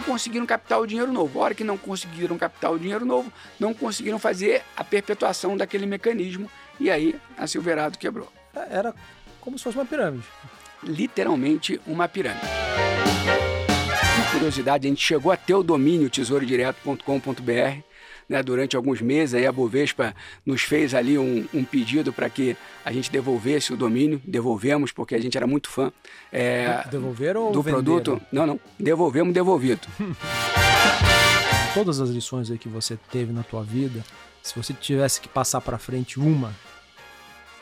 não conseguiram captar o dinheiro novo. A hora que não conseguiram captar o dinheiro novo, não conseguiram fazer a perpetuação daquele mecanismo e aí a Silverado quebrou. Era como se fosse uma pirâmide. Literalmente uma pirâmide. Por curiosidade, a gente chegou a ter o domínio tesourodireto.com.br né, durante alguns meses. Aí a Bovespa nos fez ali um, um pedido para que a gente devolvesse o domínio. Devolvemos, porque a gente era muito fã. É, Devolveram Do venderam? produto. Não, não. Devolvemos, devolvido. Todas as lições aí que você teve na tua vida, se você tivesse que passar para frente uma,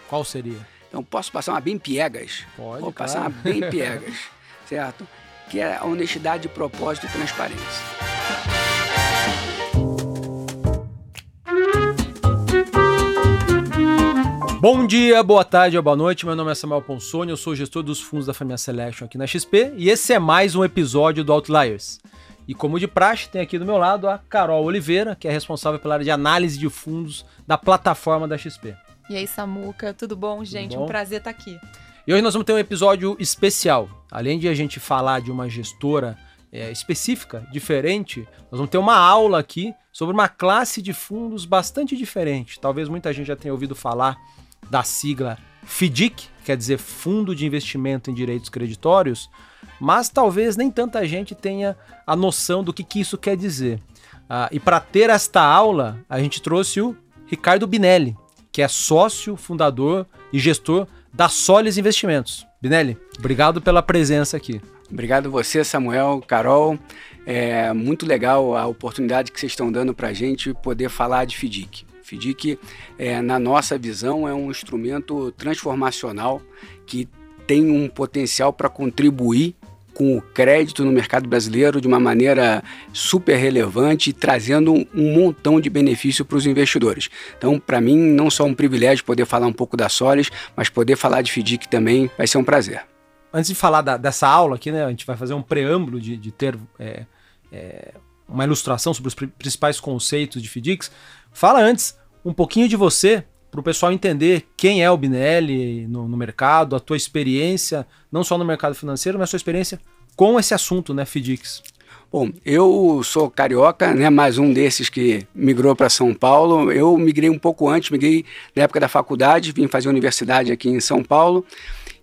qual seria? Então, posso passar uma bem piegas? Pode, Vou passar uma bem piegas, certo? Que é a honestidade, propósito e transparência. Bom dia, boa tarde ou boa noite. Meu nome é Samuel Ponsoni, eu sou gestor dos fundos da família Selection aqui na XP e esse é mais um episódio do Outliers. E como de praxe, tem aqui do meu lado a Carol Oliveira, que é responsável pela área de análise de fundos da plataforma da XP. E aí, Samuca, tudo bom, gente? Tudo bom? Um prazer estar aqui. E hoje nós vamos ter um episódio especial. Além de a gente falar de uma gestora é, específica, diferente, nós vamos ter uma aula aqui sobre uma classe de fundos bastante diferente. Talvez muita gente já tenha ouvido falar da sigla FDIC, quer dizer Fundo de Investimento em Direitos Creditórios, mas talvez nem tanta gente tenha a noção do que, que isso quer dizer. Ah, e para ter esta aula, a gente trouxe o Ricardo Binelli, que é sócio, fundador e gestor da Solis Investimentos. Binelli, obrigado pela presença aqui. Obrigado você, Samuel, Carol. É muito legal a oportunidade que vocês estão dando para a gente poder falar de FDIC. FDIC, é, na nossa visão, é um instrumento transformacional que tem um potencial para contribuir com o crédito no mercado brasileiro de uma maneira super relevante, trazendo um montão de benefício para os investidores. Então, para mim, não só um privilégio poder falar um pouco da Solis, mas poder falar de FDIC também vai ser um prazer. Antes de falar da, dessa aula aqui, né, a gente vai fazer um preâmbulo de, de ter é, é, uma ilustração sobre os principais conceitos de FDICs. Fala antes um pouquinho de você, para o pessoal entender quem é o Binelli no, no, mercado, a tua experiência, não só no mercado financeiro, mas a sua experiência com esse assunto, né, FDICs. Bom, eu sou carioca, né, mais um desses que migrou para São Paulo. Eu migrei um pouco antes, migrei na época da faculdade, vim fazer universidade aqui em São Paulo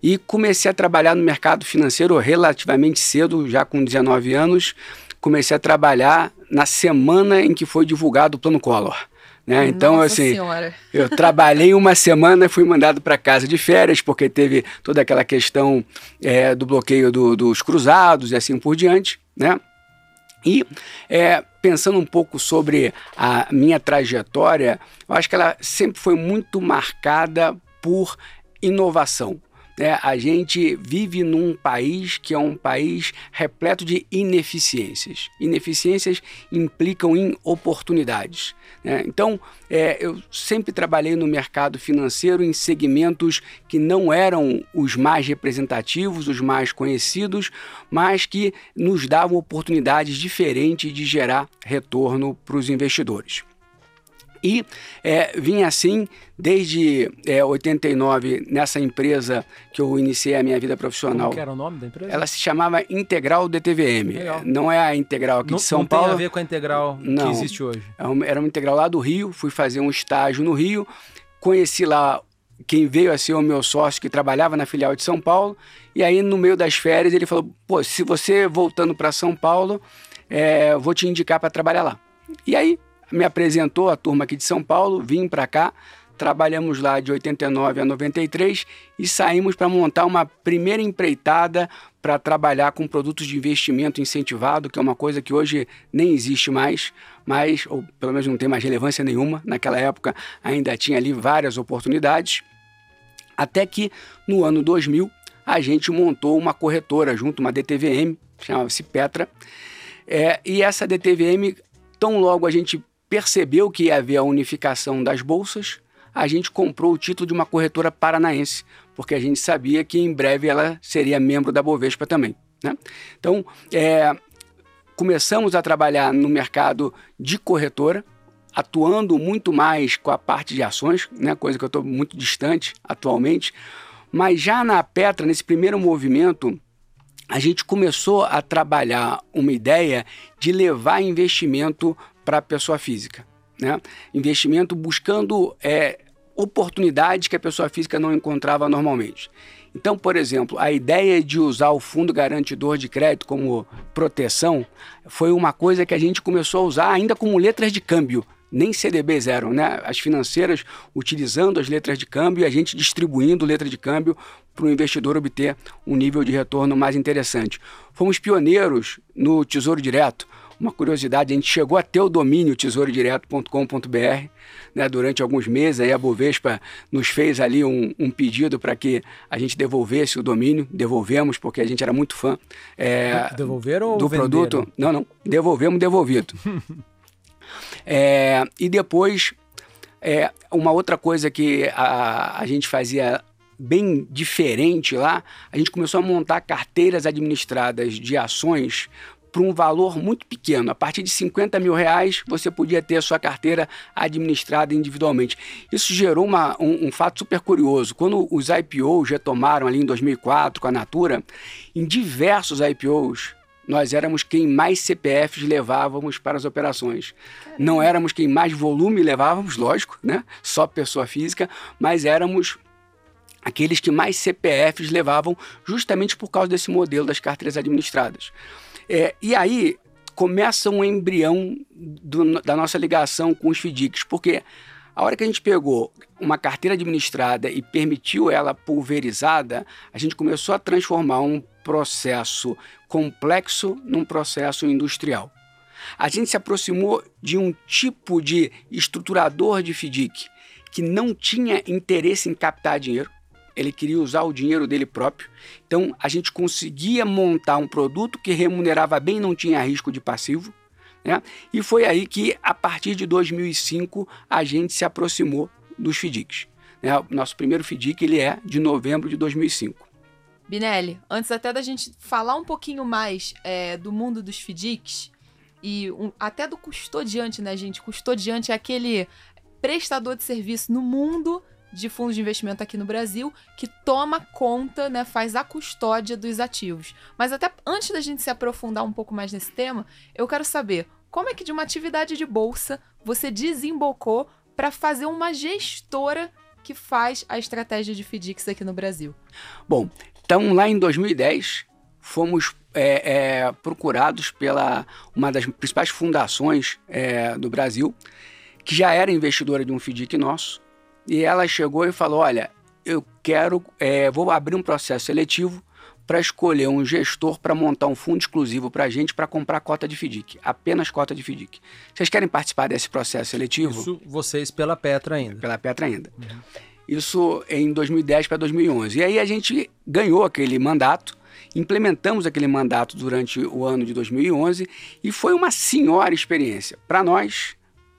e comecei a trabalhar no mercado financeiro relativamente cedo, já com 19 anos. Comecei a trabalhar na semana em que foi divulgado o Plano Collor. Né? Então, Nossa assim, senhora. eu trabalhei uma semana, fui mandado para casa de férias, porque teve toda aquela questão é, do bloqueio do, dos cruzados e assim por diante, né? E é, pensando um pouco sobre a minha trajetória, eu acho que ela sempre foi muito marcada por inovação. É, a gente vive num país que é um país repleto de ineficiências. Ineficiências implicam em oportunidades. Né? Então, é, eu sempre trabalhei no mercado financeiro em segmentos que não eram os mais representativos, os mais conhecidos, mas que nos davam oportunidades diferentes de gerar retorno para os investidores. E é, vim assim desde é, 89 nessa empresa que eu iniciei a minha vida profissional. Como era o nome da empresa? Ela se chamava Integral DTVM. Legal. Não é a Integral aqui não, de São não Paulo. Não tem a ver com a Integral não, que existe hoje. É era uma Integral lá do Rio. Fui fazer um estágio no Rio. Conheci lá quem veio a ser o meu sócio que trabalhava na filial de São Paulo. E aí, no meio das férias, ele falou: pô, se você voltando para São Paulo, é, vou te indicar para trabalhar lá. E aí, me apresentou a turma aqui de São Paulo, vim para cá, trabalhamos lá de 89 a 93 e saímos para montar uma primeira empreitada para trabalhar com produtos de investimento incentivado, que é uma coisa que hoje nem existe mais, mas, ou pelo menos não tem mais relevância nenhuma. Naquela época ainda tinha ali várias oportunidades. Até que no ano 2000 a gente montou uma corretora junto, uma DTVM, chamava-se Petra. É, e essa DTVM, tão logo a gente percebeu que ia haver a unificação das bolsas, a gente comprou o título de uma corretora paranaense, porque a gente sabia que em breve ela seria membro da Bovespa também. Né? Então, é, começamos a trabalhar no mercado de corretora, atuando muito mais com a parte de ações, né? coisa que eu estou muito distante atualmente, mas já na Petra, nesse primeiro movimento, a gente começou a trabalhar uma ideia de levar investimento para a pessoa física. Né? Investimento buscando é, oportunidades que a pessoa física não encontrava normalmente. Então, por exemplo, a ideia de usar o fundo garantidor de crédito como proteção foi uma coisa que a gente começou a usar ainda como letras de câmbio nem CDBs eram, né? As financeiras utilizando as letras de câmbio e a gente distribuindo letra de câmbio para o investidor obter um nível de retorno mais interessante. Fomos pioneiros no Tesouro Direto. Uma curiosidade, a gente chegou a ter o domínio tesourodireto.com.br né, durante alguns meses. Aí a Bovespa nos fez ali um, um pedido para que a gente devolvesse o domínio. Devolvemos, porque a gente era muito fã. É, Devolveram do produto. Não, não. Devolvemos devolvido. É, e depois, é, uma outra coisa que a, a gente fazia bem diferente lá, a gente começou a montar carteiras administradas de ações por um valor muito pequeno. A partir de 50 mil reais, você podia ter a sua carteira administrada individualmente. Isso gerou uma, um, um, fato super curioso. Quando os IPOs retomaram ali em 2004 com a Natura, em diversos IPOs, nós éramos quem mais CPFs levávamos para as operações. Caramba. Não éramos quem mais volume levávamos, lógico, né? Só pessoa física, mas éramos aqueles que mais CPFs levavam justamente por causa desse modelo das carteiras administradas. É, e aí começa um embrião do, da nossa ligação com os FDICs, porque a hora que a gente pegou uma carteira administrada e permitiu ela pulverizada, a gente começou a transformar um processo complexo num processo industrial. A gente se aproximou de um tipo de estruturador de FDIC que não tinha interesse em captar dinheiro, ele queria usar o dinheiro dele próprio. Então a gente conseguia montar um produto que remunerava bem, não tinha risco de passivo. Né? E foi aí que, a partir de 2005, a gente se aproximou dos FDICs. Né? O nosso primeiro FDIC ele é de novembro de 2005. Binelli, antes até da gente falar um pouquinho mais é, do mundo dos FDICs e um, até do custodiante, né, gente? Custodiante é aquele prestador de serviço no mundo de fundos de investimento aqui no Brasil que toma conta, né, faz a custódia dos ativos. Mas até antes da gente se aprofundar um pouco mais nesse tema, eu quero saber como é que de uma atividade de bolsa você desembocou para fazer uma gestora que faz a estratégia de FDICs aqui no Brasil? Bom, então lá em 2010 fomos é, é, procurados pela uma das principais fundações é, do Brasil, que já era investidora de um FDIC nosso, e ela chegou e falou: Olha, eu quero, é, vou abrir um processo seletivo para escolher um gestor para montar um fundo exclusivo para a gente para comprar cota de FDIC, apenas cota de FDIC. Vocês querem participar desse processo seletivo? Isso vocês pela Petra ainda. Pela Petra ainda. Uhum. Isso em 2010 para 2011. E aí a gente ganhou aquele mandato, implementamos aquele mandato durante o ano de 2011 e foi uma senhora experiência para nós,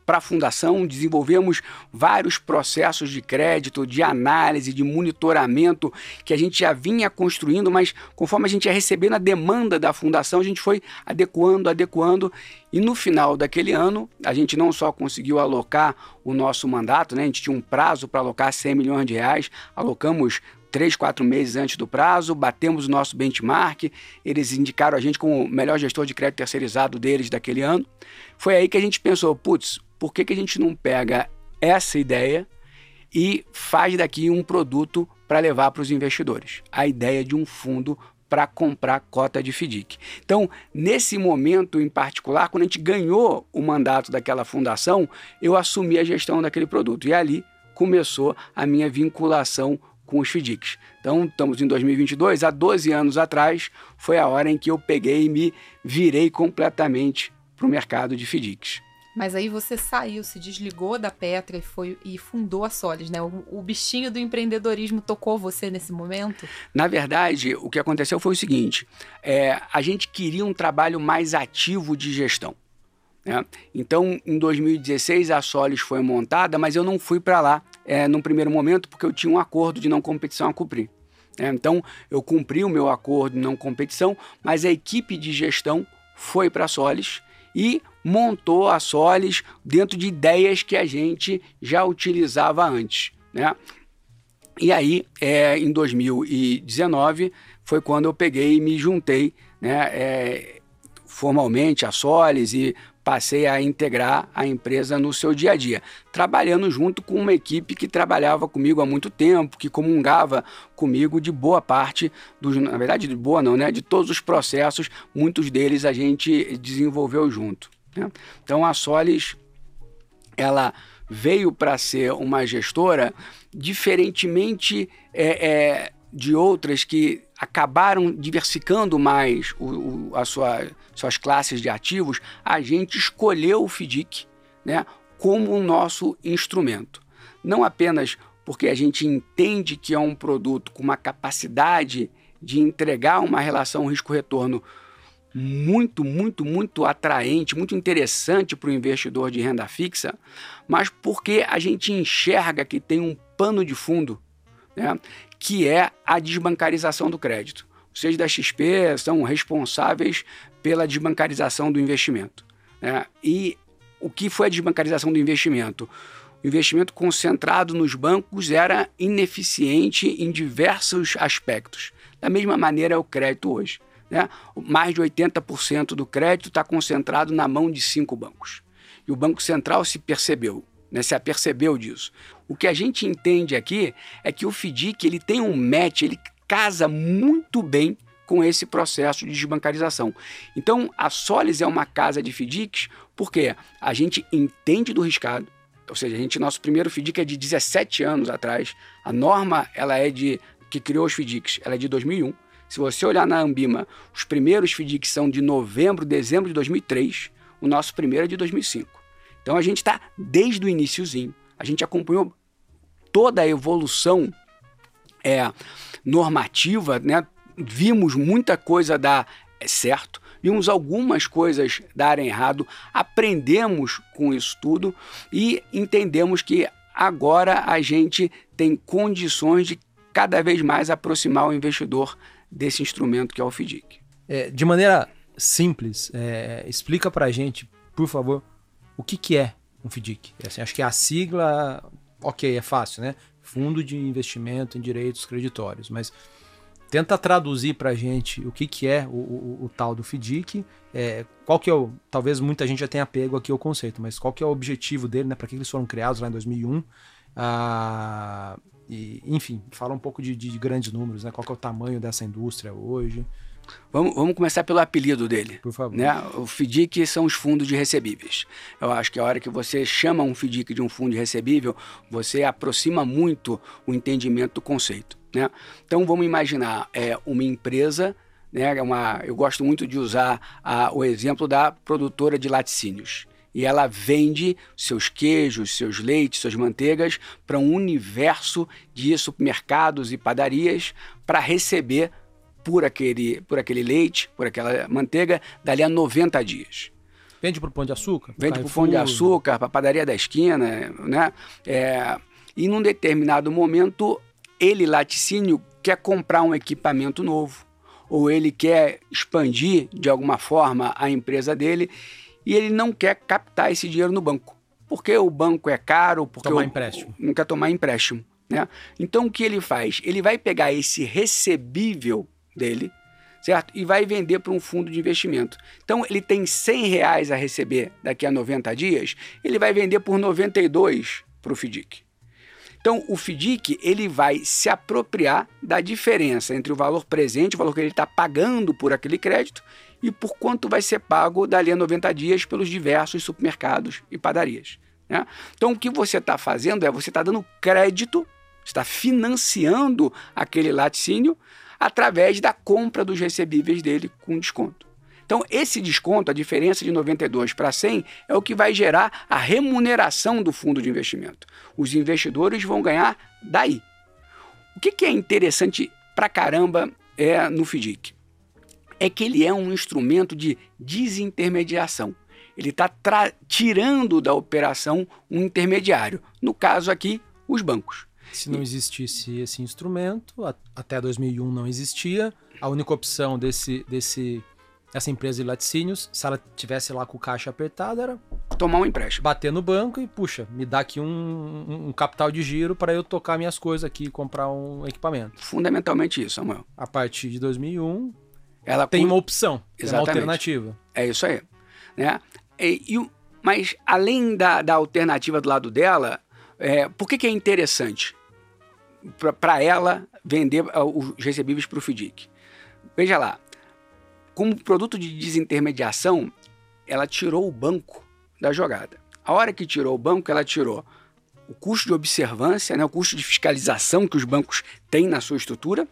para a fundação, desenvolvemos vários processos de crédito, de análise, de monitoramento que a gente já vinha construindo, mas conforme a gente ia recebendo a demanda da fundação, a gente foi adequando, adequando e no final daquele ano, a gente não só conseguiu alocar o nosso mandato, né? a gente tinha um prazo para alocar 100 milhões de reais, alocamos três, quatro meses antes do prazo, batemos o nosso benchmark, eles indicaram a gente como o melhor gestor de crédito terceirizado deles daquele ano. Foi aí que a gente pensou, putz, por que, que a gente não pega essa ideia e faz daqui um produto para levar para os investidores? A ideia de um fundo para comprar cota de FDIC. Então, nesse momento em particular, quando a gente ganhou o mandato daquela fundação, eu assumi a gestão daquele produto. E ali começou a minha vinculação com os FDICs. Então, estamos em 2022, há 12 anos atrás, foi a hora em que eu peguei e me virei completamente para o mercado de FDICs. Mas aí você saiu, se desligou da Petra e foi e fundou a Solis, né? O, o, bichinho do empreendedorismo tocou você nesse momento? Na verdade, o que aconteceu foi o seguinte: é, a gente queria um trabalho mais ativo de gestão. Né? Então, em 2016, a Solis foi montada, mas eu não fui para lá é, num primeiro momento porque eu tinha um acordo de não competição a cumprir. É, então, eu cumpri o meu acordo de não competição, mas a equipe de gestão foi para a Solis e montou a Solis dentro de ideias que a gente já utilizava antes. Né? E aí, é, em 2019, foi quando eu peguei e me juntei né, é, formalmente a Solis e passei a integrar a empresa no seu dia a dia, trabalhando junto com uma equipe que trabalhava comigo há muito tempo, que comungava comigo de boa parte dos, na verdade de boa não, né, de todos os processos, muitos deles a gente desenvolveu junto. Né? Então a Solis, ela veio para ser uma gestora diferentemente é, é, de outras que acabaram diversificando mais o, o, sua, suas classes de ativos, a gente escolheu o FDIC né, como o nosso instrumento. Não apenas porque a gente entende que é um produto com uma capacidade de entregar uma relação risco-retorno muito, muito, muito atraente, muito interessante para o investidor de renda fixa, mas porque a gente enxerga que tem um pano de fundo né, que é a desbancarização do crédito. Vocês da XP são responsáveis pela desbancarização do investimento. Né? E o que foi a desbancarização do investimento? O investimento concentrado nos bancos era ineficiente em diversos aspectos. Da mesma maneira é o crédito hoje. Né? Mais de 80% do crédito está concentrado na mão de cinco bancos. E o Banco Central se percebeu né, se apercebeu disso. O que a gente entende aqui é que o FDIC ele tem um match, ele casa muito bem com esse processo de desbancarização. Então, a Solis é uma casa de FDICs porque a gente entende do riscado, ou seja, a gente nosso primeiro FDIC é de 17 anos atrás. A norma ela é de que criou os FDICs, ela é de 2001. Se você olhar na Ambima, os primeiros FDICs são de novembro, dezembro de 2003. O nosso primeiro é de 2005. Então a gente está desde o iníciozinho, a gente acompanhou toda a evolução é, normativa, né? vimos muita coisa dar certo, vimos algumas coisas darem errado, aprendemos com isso tudo e entendemos que agora a gente tem condições de cada vez mais aproximar o investidor desse instrumento que é o FDIC. É, de maneira simples, é, explica para a gente, por favor, o que, que é um FDIC? É assim, acho que a sigla, ok, é fácil, né? Fundo de Investimento em Direitos Creditórios, mas tenta traduzir para a gente o que, que é o, o, o tal do FDIC, é, qual que é o, talvez muita gente já tenha pego aqui o conceito, mas qual que é o objetivo dele, né? Para que eles foram criados lá em 2001? Ah, e, enfim, fala um pouco de, de, grandes números, né? Qual é o tamanho dessa indústria hoje? Vamos, vamos começar pelo apelido dele. Por favor. Né? O FDIC são os fundos de recebíveis. Eu acho que a hora que você chama um FDIC de um fundo de recebível, você aproxima muito o entendimento do conceito. Né? Então vamos imaginar é, uma empresa, né, é uma, eu gosto muito de usar a, o exemplo da produtora de laticínios. E ela vende seus queijos, seus leites, suas manteigas para um universo de supermercados e padarias para receber por aquele, por aquele leite, por aquela manteiga, dali a 90 dias. Vende para o Pão de Açúcar? Vende para o Pão de Açúcar, para a padaria da esquina, né? É, e num determinado momento, ele, laticínio, quer comprar um equipamento novo, ou ele quer expandir de alguma forma a empresa dele, e ele não quer captar esse dinheiro no banco. Porque o banco é caro, porque tomar o, empréstimo. não quer tomar empréstimo. Né? Então o que ele faz? Ele vai pegar esse recebível dele, certo? E vai vender para um fundo de investimento. Então ele tem 100 reais a receber daqui a 90 dias, ele vai vender por 92 para o FDIC. Então o FDIC ele vai se apropriar da diferença entre o valor presente, o valor que ele está pagando por aquele crédito, e por quanto vai ser pago dali a 90 dias pelos diversos supermercados e padarias. Né? Então o que você está fazendo é você está dando crédito, está financiando aquele laticínio através da compra dos recebíveis dele com desconto. Então, esse desconto, a diferença de 92 para 100, é o que vai gerar a remuneração do fundo de investimento. Os investidores vão ganhar daí. O que, que é interessante pra caramba é no FDIC? É que ele é um instrumento de desintermediação. Ele está tirando da operação um intermediário. No caso aqui, os bancos. Se não existisse esse instrumento, até 2001 não existia, a única opção desse, desse, dessa empresa de laticínios, se ela tivesse lá com o caixa apertado, era tomar um empréstimo. Bater no banco e, puxa, me dá aqui um, um, um capital de giro para eu tocar minhas coisas aqui e comprar um equipamento. Fundamentalmente isso, Samuel. A partir de 2001, Ela tem uma opção, tem uma Exatamente. alternativa. É isso aí. Né? E, e mas além da, da alternativa do lado dela, é, por que, que é interessante para ela vender ah, os recebíveis para o FDIC? Veja lá, como produto de desintermediação, ela tirou o banco da jogada. A hora que tirou o banco, ela tirou o custo de observância, né, o custo de fiscalização que os bancos têm na sua estrutura,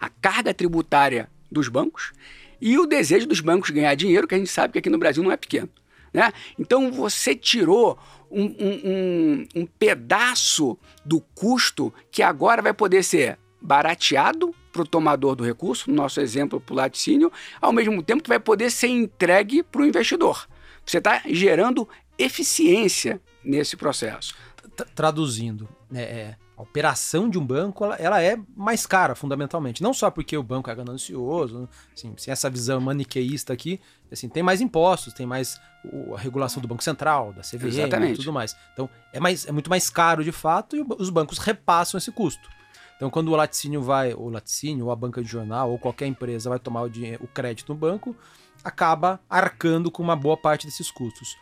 a carga tributária dos bancos e o desejo dos bancos ganhar dinheiro, que a gente sabe que aqui no Brasil não é pequeno. Né? Então você tirou um, um- um- pedaço do custo que agora vai poder ser barateado para o tomador do recurso, no nosso exemplo para o laticínio, ao mesmo tempo que vai poder ser entregue para o investidor. Você está gerando eficiência nesse processo. Tra- Traduzindo, né, é, a operação de um banco ela, ela é mais cara, fundamentalmente. Não só porque o banco é ganancioso, assim, sem essa visão maniqueísta aqui, assim, tem mais impostos, tem mais o- a regulação do Banco Central, da CVM e tudo mais. Então, é, mais, é muito mais caro de fato e o- os bancos repassam esse custo. Então, quando o laticínio vai, ou laticínio, ou a banca de jornal, ou qualquer empresa vai tomar o, dinheiro, o crédito no banco, acaba arcando com uma boa parte desses custos.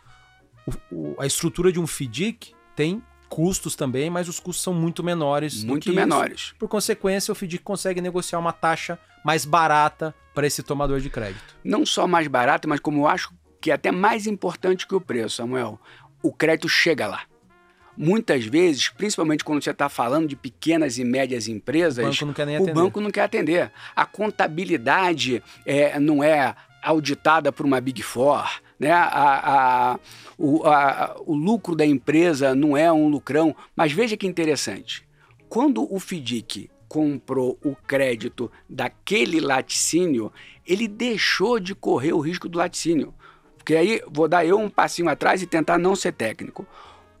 O- o- a estrutura de um FDIC tem custos também, mas os custos são muito menores. Muito que isso. menores. Por consequência, o FDIC consegue negociar uma taxa mais barata para esse tomador de crédito. não só mais barato, mas como eu acho que é até mais importante que o preço, Samuel, o crédito chega lá. Muitas vezes, principalmente quando você está falando de pequenas e médias O empresas, banco não quer nem o atender. banco não quer atender. A contabilidade é, não é auditada por uma Big Four, né? A- a- o, a- o lucro da empresa não é um lucrão. Mas veja que interessante. Quando o FDIC comprou o crédito daquele laticínio, ele deixou de correr o risco do laticínio. Porque aí vou dar eu um passinho atrás e tentar não ser técnico.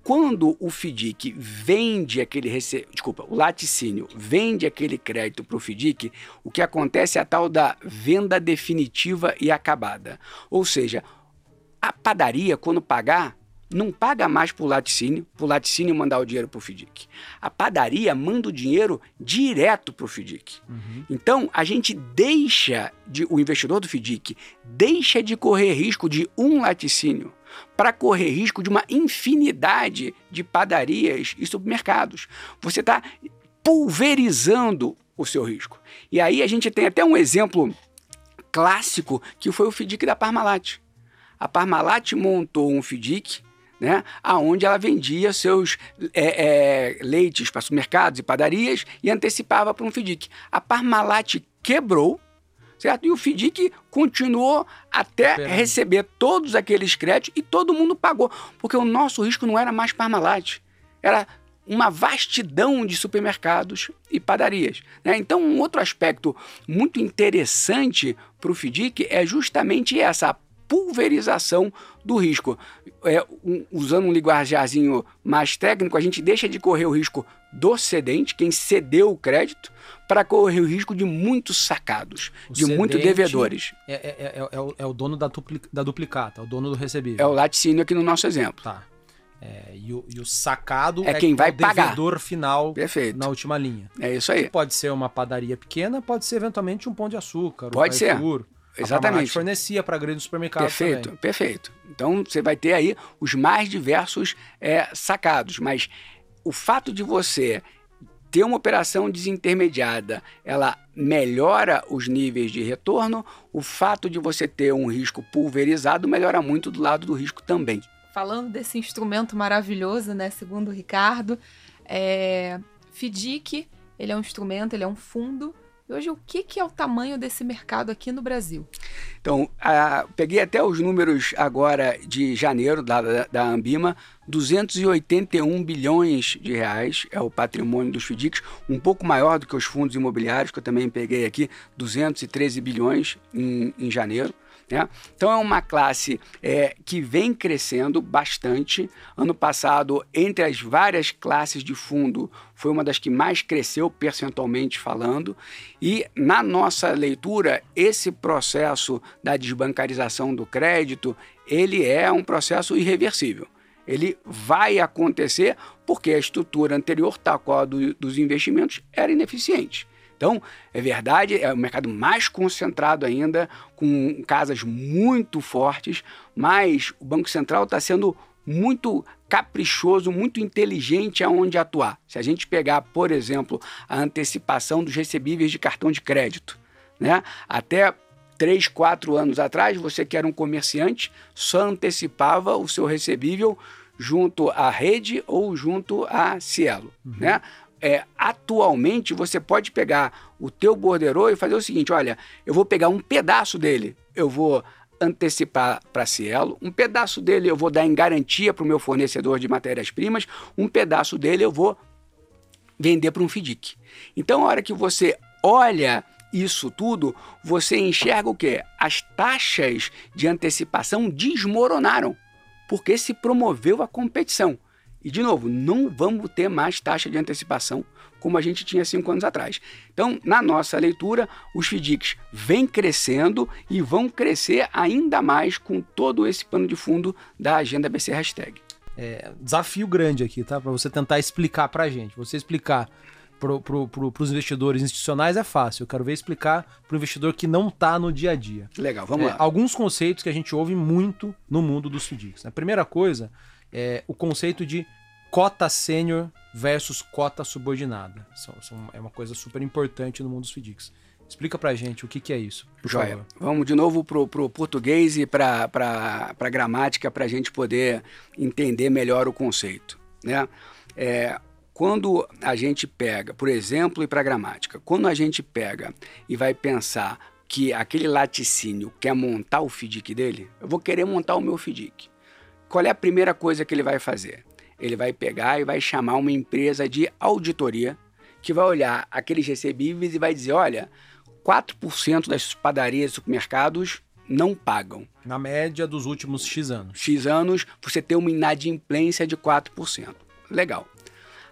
Quando o FDIC vende aquele rece... desculpa, o laticínio vende aquele crédito para o FDIC, o que acontece é a tal da venda definitiva e acabada. Ou seja, a padaria, quando pagar, não paga mais para o laticínio, o laticínio mandar o dinheiro para o FDIC. A padaria manda o dinheiro direto para o FDIC. Uhum. Então, a gente deixa, de, o investidor do FDIC deixa de correr risco de um laticínio para correr risco de uma infinidade de padarias e supermercados. Você está pulverizando o seu risco. E aí a gente tem até um exemplo clássico que foi o FDIC da Parmalat. A Parmalat montou um FDIC né, aonde ela vendia seus é, é, leites para supermercados e padarias e antecipava para um FDIC. A Parmalat quebrou, certo? E o FDIC continuou até Operando. receber todos aqueles créditos e todo mundo pagou, porque o nosso risco não era mais Parmalat, era uma vastidão de supermercados e padarias. né? Então, um outro aspecto muito interessante para o FDIC é justamente essa pulverização do risco. É, um- usando um linguajarzinho mais técnico, a gente deixa de correr o risco do cedente, quem cedeu o crédito, para correr o risco de muitos sacados, O de muitos devedores. É, é- é- é o, é o dono da, dupli- da duplicata, é o dono do recebível. É o laticínio aqui no nosso exemplo. Tá. É, e, o, e o sacado É quem vai o pagar. devedor final Perfeito. na última linha. É isso aí. Pode ser uma padaria pequena, pode ser eventualmente um pão de açúcar. um Pode ser. Carrefour. A Exatamente. fornecia para grandes supermercados Perfeito, também. perfeito. Então você vai ter aí os mais diversos é, sacados, mas o fato de você ter uma operação desintermediada, ela melhora os níveis de retorno. O fato de você ter um risco pulverizado melhora muito do lado do risco também. Falando desse instrumento maravilhoso, né? Segundo o Ricardo, é... FDIC, ele é um instrumento, ele é um fundo. E hoje, o que, que é o tamanho desse mercado aqui no Brasil? Então, a- peguei até os números agora de janeiro da, da, da Ambima. 281 bilhões de reais é o patrimônio dos FDICs, um pouco maior do que os fundos imobiliários, que eu também peguei aqui, 213 bilhões em, em janeiro. Né? Então é uma classe é, que vem crescendo bastante. Ano passado, entre as várias classes de fundo, foi uma das que mais cresceu percentualmente falando. E na nossa leitura, esse processo da desbancarização do crédito, ele é um processo irreversível. Ele vai acontecer porque a estrutura anterior, tal qual a do, dos investimentos, era ineficiente. Então, é verdade, é o mercado mais concentrado ainda, com casas muito fortes, mas o Banco Central está sendo muito caprichoso, muito inteligente aonde atuar. Se a gente pegar, por exemplo, a antecipação dos recebíveis de cartão de crédito, né? Até três, quatro anos atrás, você que era um comerciante, só antecipava o seu recebível junto à rede ou junto à Cielo, uhum. né? É, atualmente você pode pegar o teu borderô e fazer o seguinte: olha, eu vou pegar um pedaço dele, eu vou antecipar para Cielo, um pedaço dele eu vou dar em garantia para o meu fornecedor de matérias-primas, um pedaço dele eu vou vender para um FDIC. Então, a hora que você olha isso tudo, você enxerga o quê? As taxas de antecipação desmoronaram, porque se promoveu a competição. E, de novo, não vamos ter mais taxa de antecipação como a gente tinha cinco anos atrás. Então, na nossa leitura, os FDICs vêm crescendo e vão crescer ainda mais com todo esse pano de fundo da agenda BC Hashtag. É, desafio grande aqui, tá? Para você tentar explicar para a gente. Você explicar para pro, pro, os investidores institucionais é fácil. Eu quero ver explicar para o investidor que não está no dia a dia. Legal, vamos é, lá. Alguns conceitos que a gente ouve muito no mundo dos FDICs. A primeira coisa é o conceito de cota sênior versus cota subordinada. São, são, é uma coisa super importante no mundo dos FDICs. Explica pra gente o que, que é isso. Joia. Favor. Vamos de novo pro, pro português e pra, pra, pra gramática para a gente poder entender melhor o conceito. Né? É, quando a gente pega, por exemplo, e para gramática, quando a gente pega e vai pensar que aquele laticínio quer montar o FDIC dele, eu vou querer montar o meu FDIC. Qual é a primeira coisa que ele vai fazer? Ele vai pegar e vai chamar uma empresa de auditoria que vai olhar aqueles recebíveis e vai dizer: olha, 4% das padarias e supermercados não pagam. Na média dos últimos X anos. X anos, você tem uma inadimplência de 4%. Legal.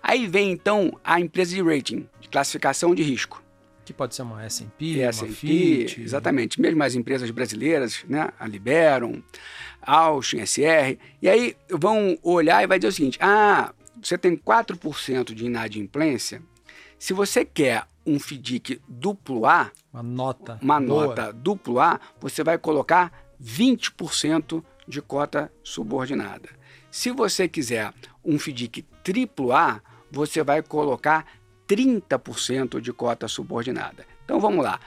Aí vem então a empresa de rating, de classificação de risco. Que pode ser uma S&P, uma FIT. Exatamente. Mesmo as empresas brasileiras, né? A Liberum, Austin, SR. E aí vão olhar e vai dizer o seguinte, ah, você tem 4% de inadimplência. Se você quer um FDIC duplo A, uma nota, uma boa. nota duplo A, você vai colocar 20% de cota subordinada. Se você quiser um FDIC triplo A, você vai colocar 30% de cota subordinada. Então vamos lá.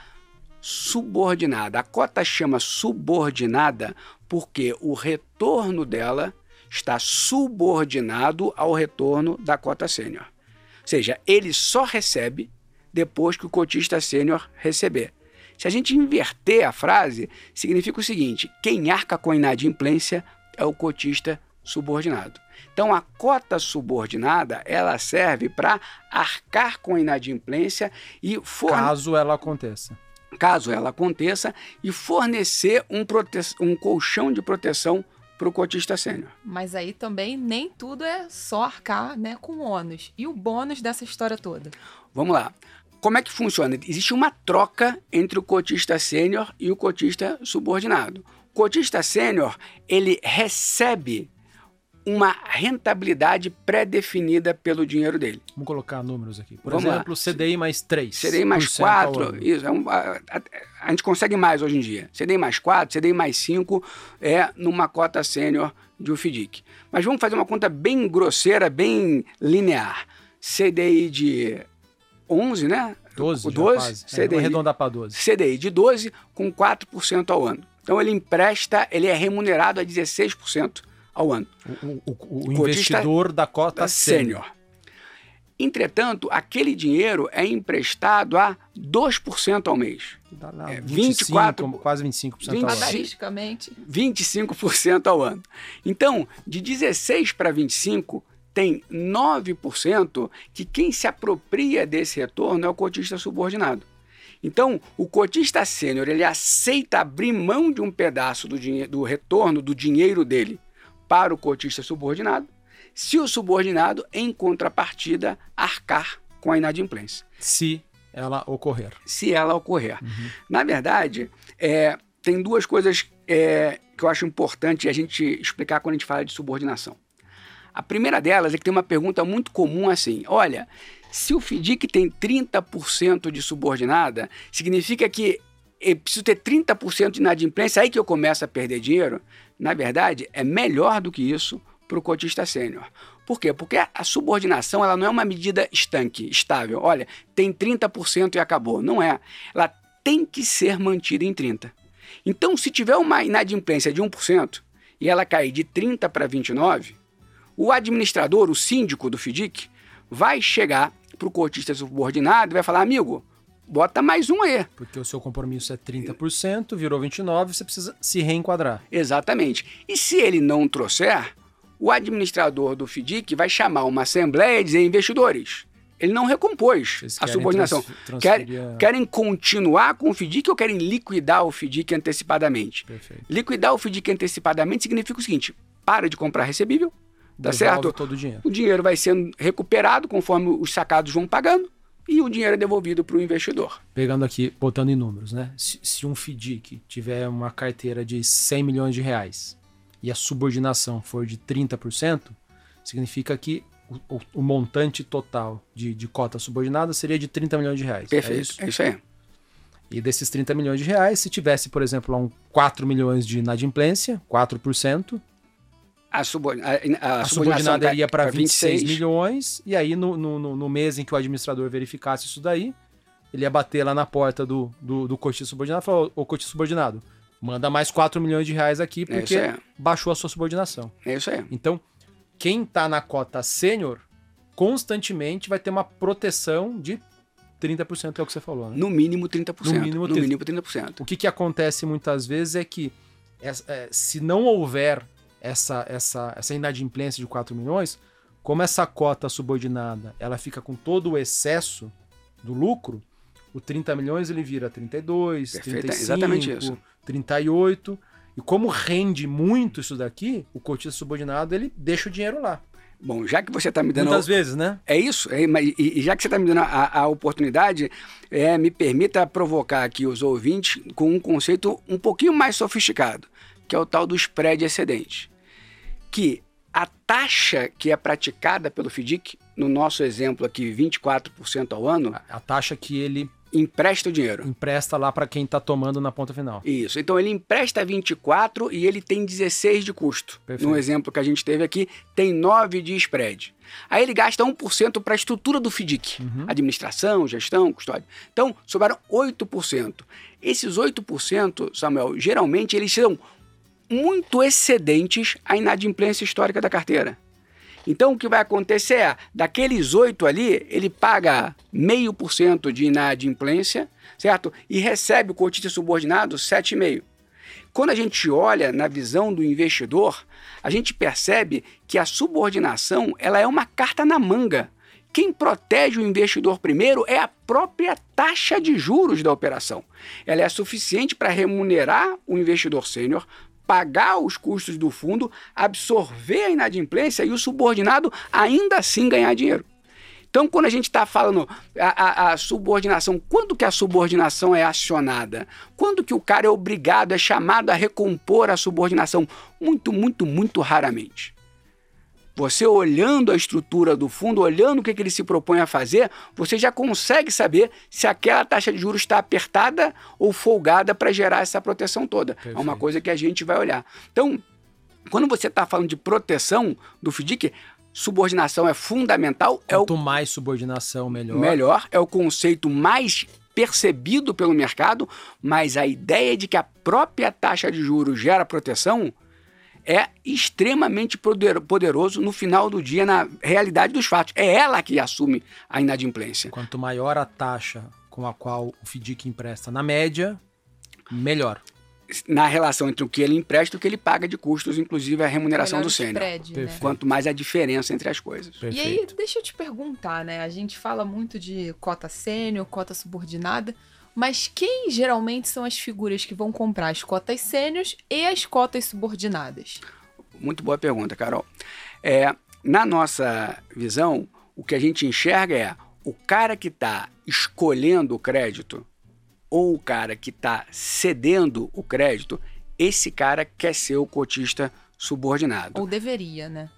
Subordinada. A cota chama subordinada porque o retorno dela está subordinado ao retorno da cota sênior. Ou seja, ele só recebe depois que o cotista sênior receber. Se a gente inverter a frase, significa o seguinte: quem arca com a inadimplência é o cotista subordinado. Então a cota subordinada, ela serve para arcar com a inadimplência e forne... caso ela aconteça. Caso ela aconteça e fornecer um, prote... um colchão de proteção para o cotista sênior. Mas aí também nem tudo é só arcar né, com ônus. E o bônus dessa história toda? Vamos lá. Como é que funciona? Existe uma troca entre o cotista sênior e o cotista subordinado. O cotista sênior, ele recebe uma rentabilidade pré-definida pelo dinheiro dele. Vamos colocar números aqui. Por Vamos exemplo, lá. CDI mais 3. CDI mais 4, isso, é um, a, a, a, gente consegue mais hoje em dia. CDI mais 4, CDI mais 5 é numa cota sênior de UFDIC. Mas vamos fazer uma conta bem grosseira, bem linear. CDI de 11, né? 12, 12 CDI, é, vamos arredondar para 12. CDI de 12 com 4% ao ano. Então ele empresta, ele é remunerado a 16% ao ano. O, o, o, o investidor da cota sênior. Entretanto, aquele dinheiro é emprestado a 2% ao mês. Dá lá É, 24, 24, quase 25% ao 25. ano. Padaristicamente. 25% ao ano. Então, de 16 para 25, tem 9% que quem se apropria desse retorno é o cotista subordinado. Então, o cotista sênior, ele aceita abrir mão de um pedaço do, do retorno do dinheiro dele para o cotista subordinado, se o subordinado, em contrapartida, arcar com a inadimplência Se ela ocorrer. se ela ocorrer. Na verdade, é, tem duas coisas é, que eu acho importante a gente explicar quando a gente fala de subordinação. A primeira delas é que tem uma pergunta muito comum assim: olha, se o FDIC tem 30% de subordinada, significa que eu preciso ter 30% de inadimplência, aí que eu começo a perder dinheiro? Na verdade, é melhor do que isso para o cotista sênior. Por quê? Porque a subordinação ela não é uma medida estanque, estável. Olha, tem 30% e acabou. Não é. Ela tem que ser mantida em 30%. Então, se tiver uma inadimplência de 1% e ela cair de 30% para 29%, o administrador, o síndico do FDIC, vai chegar para o cotista subordinado e vai falar, amigo, bota mais um aí. Porque o seu compromisso é 30%, virou 29%, você precisa se reenquadrar. Exatamente. E se ele não trouxer, o administrador do FDIC vai chamar uma assembleia e dizer, investidores, ele não recompôs Vocês a subordinação. trans- Querem, querem continuar com o FDIC ou querem liquidar o FDIC antecipadamente? Perfeito. Liquidar o FDIC antecipadamente significa o seguinte, para de comprar recebível, tá Devolve certo? todo o dinheiro. O dinheiro vai sendo recuperado conforme os sacados vão pagando e o dinheiro é devolvido para o investidor. Pegando aqui, botando em números, né? Se, se um FDIC tiver uma carteira de 100 milhões de reais e a subordinação for de 30%, significa que o, o- o montante total de, de cota subordinada seria de 30 milhões de reais. É Perfeito. isso? É isso aí. E desses 30 milhões de reais, se tivesse, por exemplo, um 4 milhões de inadimplência, 4%, A, a, a, a, subordinada iria para pra 26 milhões, e aí no, no, no- no mês em que o administrador verificasse isso daí, ele ia bater lá na porta do, do, do subordinado e falar, ô cotista subordinado, manda mais 4 milhões de reais aqui É porque baixou a sua subordinação. É isso aí. Então, quem tá na cota sênior, constantemente vai ter uma proteção de 30%, é o que você falou, né? No mínimo 30%. No mínimo no 30%. mínimo 30%. O que, que acontece muitas vezes é que essa- é, se não houver essa, essa, essa inadimplência de 4 milhões, como essa cota subordinada ela fica com todo o excesso do lucro, o 30 milhões ele vira 32, Perfeito, 35, exatamente isso. 38. E como rende muito isso daqui, o cotista subordinado ele deixa o dinheiro lá. Bom, já que você está me dando. Muitas vezes, né? É isso, é, mas- e, e já que você está me dando a, a oportunidade, é, me permita provocar aqui os ouvintes com um conceito um pouquinho mais sofisticado, que é o tal do spread excedente. Que a taxa que é praticada pelo FDIC, no nosso exemplo aqui, 24% ao ano, A, taxa que ele empresta o dinheiro. empresta lá para quem tá tomando na ponta final. Isso. Então ele empresta 24 e ele tem 16 de custo. Perfeito. No exemplo que a gente teve aqui, tem 9 de spread. Aí ele gasta 1% para a estrutura do FDIC, Uhum. administração, gestão, custódia. Então, sobraram 8%. Esses 8%, Samuel, geralmente eles são muito excedentes à inadimplência histórica da carteira. Então, o que vai acontecer é, daqueles 8 ali, ele paga meio por cento de inadimplência, certo? E recebe o cotista subordinado 7,5%. Quando a gente olha na visão do investidor, a gente percebe que a subordinação ela é uma carta na manga. Quem protege o investidor primeiro é a própria taxa de juros da operação. Ela é suficiente para remunerar o investidor sênior, pagar os custos do fundo, absorver a inadimplência e o subordinado ainda assim ganhar dinheiro. Então, quando a gente está falando a, a- a subordinação, quando que a subordinação é acionada? Quando que o cara é obrigado, é chamado a recompor a subordinação? Muito, muito, muito raramente. Você olhando a estrutura do fundo, olhando o que, que ele se propõe a fazer, você já consegue saber se aquela taxa de juros está apertada ou folgada para gerar essa proteção toda. É uma Perfeito. coisa que a gente vai olhar. Então, quando você está falando de proteção do FDIC, subordinação é fundamental, é o Quanto mais subordinação, melhor. melhor, é o conceito mais percebido pelo mercado, mas a ideia de que a própria taxa de juros gera proteção é extremamente poderoso no final do dia, na realidade dos fatos. É ela que assume a inadimplência. Quanto maior a taxa com a qual o FDIC empresta na média, melhor. Na relação entre o que ele empresta e o que ele paga de custos, inclusive a remuneração melhor do sênior. Né? Quanto mais a diferença entre as coisas. Perfeito. E aí, deixa eu te perguntar, né? A gente fala muito de cota sênior, cota subordinada. Mas quem geralmente são as figuras que vão comprar as cotas sêniores e as cotas subordinadas? Muito boa pergunta, Carol. É, na nossa visão, o que a gente enxerga é o cara que está escolhendo o crédito ou o cara que está cedendo o crédito, esse cara quer ser o cotista subordinado. Ou deveria, né?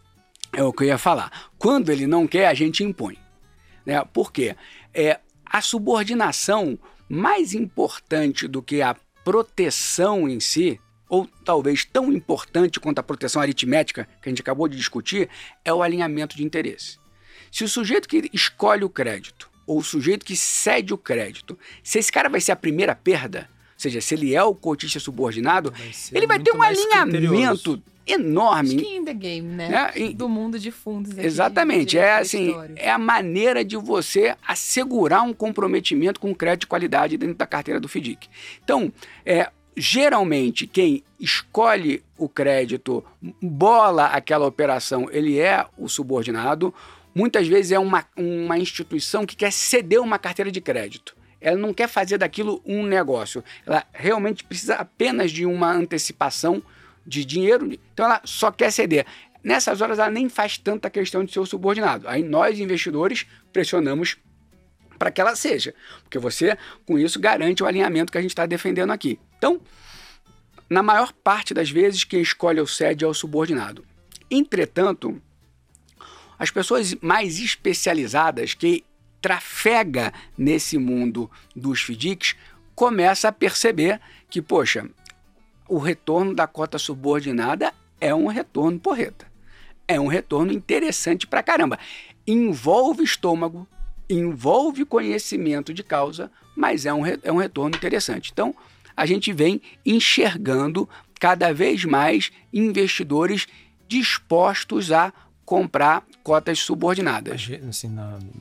É o que eu ia falar. Quando ele não quer, a gente impõe. Né? Por quê? É, a subordinação mais importante do que a proteção em si, ou talvez tão importante quanto a proteção aritmética que a gente acabou de discutir, é o alinhamento de interesse. Se o sujeito que escolhe o crédito ou o sujeito que cede o crédito, se esse cara vai ser a primeira perda, ou seja, se ele é o cotista subordinado, vai ele vai ter um alinhamento enorme. Skin in the game, né? É, e, Do mundo de fundos. Exatamente. De é assim, é a maneira de você assegurar um comprometimento com crédito de qualidade dentro da carteira do FDIC. Então, é, geralmente quem escolhe o crédito, bola aquela operação, ele é o subordinado. Muitas vezes é uma, uma instituição que quer ceder uma carteira de crédito. Ela não quer fazer daquilo um negócio. Ela realmente precisa apenas de uma antecipação de dinheiro, então ela só quer ceder. Nessas horas ela nem faz tanta questão de ser o subordinado. Aí nós, investidores, pressionamos para que ela seja, porque você, com isso, garante o alinhamento que a gente está defendendo aqui. Então, na maior parte das vezes, quem escolhe o SED é o subordinado. Entretanto, as pessoas mais especializadas que trafega nesse mundo dos FDICs começa a perceber que, poxa, o retorno da cota subordinada é um retorno porreta. É um retorno interessante pra caramba. Envolve estômago, envolve conhecimento de causa, mas é um, é um retorno interessante. Então, a gente vem enxergando cada vez mais investidores dispostos a comprar cotas subordinadas. Assim,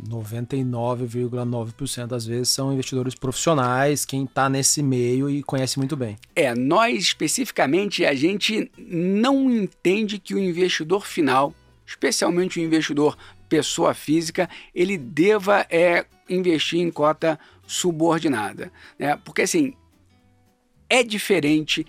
99,9% das vezes são investidores profissionais, quem está nesse meio e conhece muito bem. É, nós especificamente, a gente não entende que o investidor final, especialmente o investidor pessoa física, ele deva é, investir em cota subordinada. Né? Porque assim, é diferente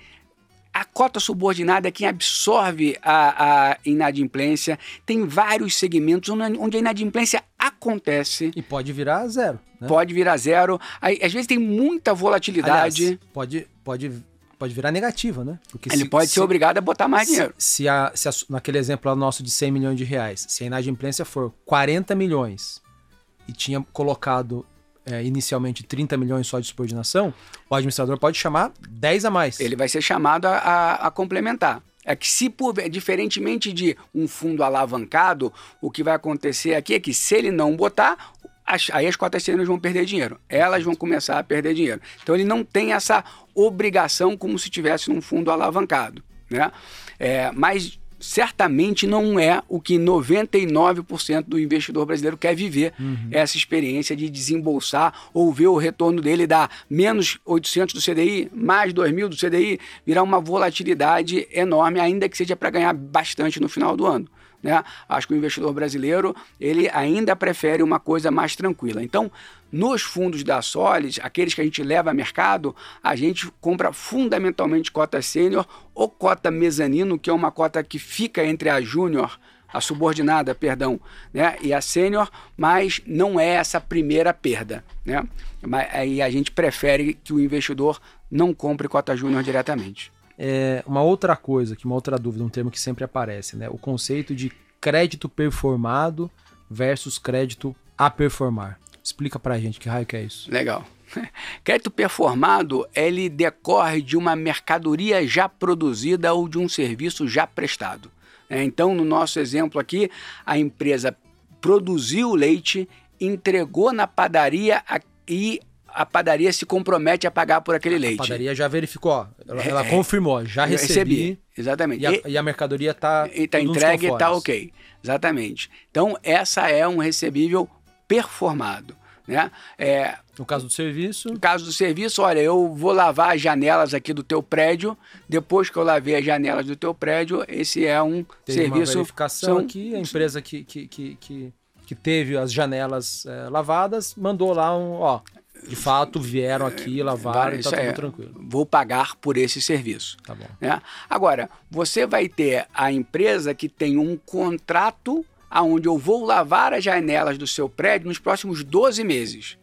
a cota subordinada é quem absorve a, a inadimplência. Tem vários segmentos onde a inadimplência acontece. E pode virar zero. Né? Pode virar zero. Aí, às vezes tem muita volatilidade. Aliás, pode, pode, pode virar negativa, né? Porque Ele se, pode se, ser obrigado a botar mais se, dinheiro. Se, a, se a, naquele exemplo nosso de 100 milhões de reais, se a inadimplência for 40 milhões e tinha colocado é, inicialmente 30 milhões só de subordinação, o administrador pode chamar 10 a mais. Ele vai ser chamado a, a, a complementar. É que se por, diferentemente de um fundo alavancado, o que vai acontecer aqui é que se ele não botar, as, aí as cotas sêniores vão perder dinheiro. Elas vão começar a perder dinheiro. Então ele não tem essa obrigação como se tivesse num fundo alavancado, né? É, mas certamente não é o que 99% do investidor brasileiro quer viver, uhum. essa experiência de desembolsar ou ver o retorno dele dar menos 800 do CDI, mais 2 mil do CDI, virar uma volatilidade enorme, ainda que seja para ganhar bastante no final do ano. Né? Acho que o investidor brasileiro ele ainda prefere uma coisa mais tranquila. Então, nos fundos da Solis, aqueles que a gente leva a mercado, a gente compra fundamentalmente cota sênior ou cota mezanino, que é uma cota que fica entre a júnior, a subordinada, perdão, né, e a sênior, mas não é essa primeira perda, né? Aí a gente prefere que o investidor não compre cota júnior diretamente. É, uma outra coisa, que uma outra dúvida, um termo que sempre aparece, né? O conceito de crédito performado versus crédito a performar. Explica pra gente que raio que é isso. Legal. Crédito performado, ele decorre de uma mercadoria já produzida ou de um serviço já prestado. É, então, no nosso exemplo aqui, a empresa produziu leite, entregou na padaria e a padaria se compromete a pagar por aquele leite. A padaria já verificou, ó, ela, ela É, confirmou, já Eu recebi, Exatamente. E, a, E- a mercadoria está tá entregue e tá ok. Exatamente. Então, essa é um recebível performado. Né? É, No caso do serviço, no caso do serviço, olha, eu vou lavar as janelas aqui do teu prédio. Depois que eu lavei as janelas do teu prédio, esse é um teve uma serviço. verificação são- aqui, a empresa que, que, que, que, que teve as janelas eh, lavadas mandou lá um, ó, de fato vieram aqui, lavaram e tá Isso tudo tranquilo. Vou pagar por esse serviço. Tá bom. né? Agora, você vai ter a empresa que tem um contrato aonde eu vou lavar as janelas do seu prédio nos próximos 12 meses,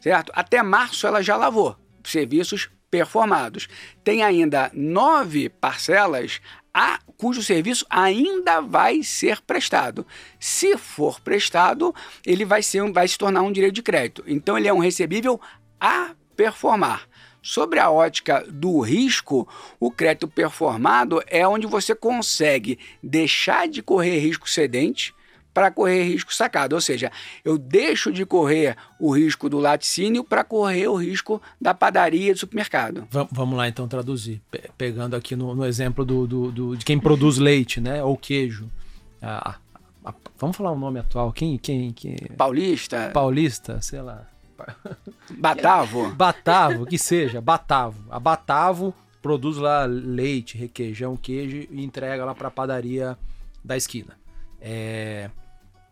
certo? Até março ela já lavou, serviços performados. Tem ainda nove parcelas a, cujo serviço ainda vai ser prestado. Se for prestado, ele vai, ser, vai se tornar um direito de crédito. Então ele é um recebível a performar. Sobre a ótica do risco, o crédito performado é onde você consegue deixar de correr risco cedente para correr risco sacado. Ou seja, eu deixo de correr o risco do laticínio para correr o risco da padaria do supermercado. Va- vamos lá então traduzir. Pe- pegando aqui no, no exemplo do, do- do- de quem produz leite, né? Ou queijo. A- a- a- vamos falar o nome atual. Quem, quem, quem? Paulista, Paulista, sei lá. Batavo, Batavo, que seja, Batavo. A Batavo produz lá leite, requeijão, queijo e entrega lá para a padaria da esquina. É,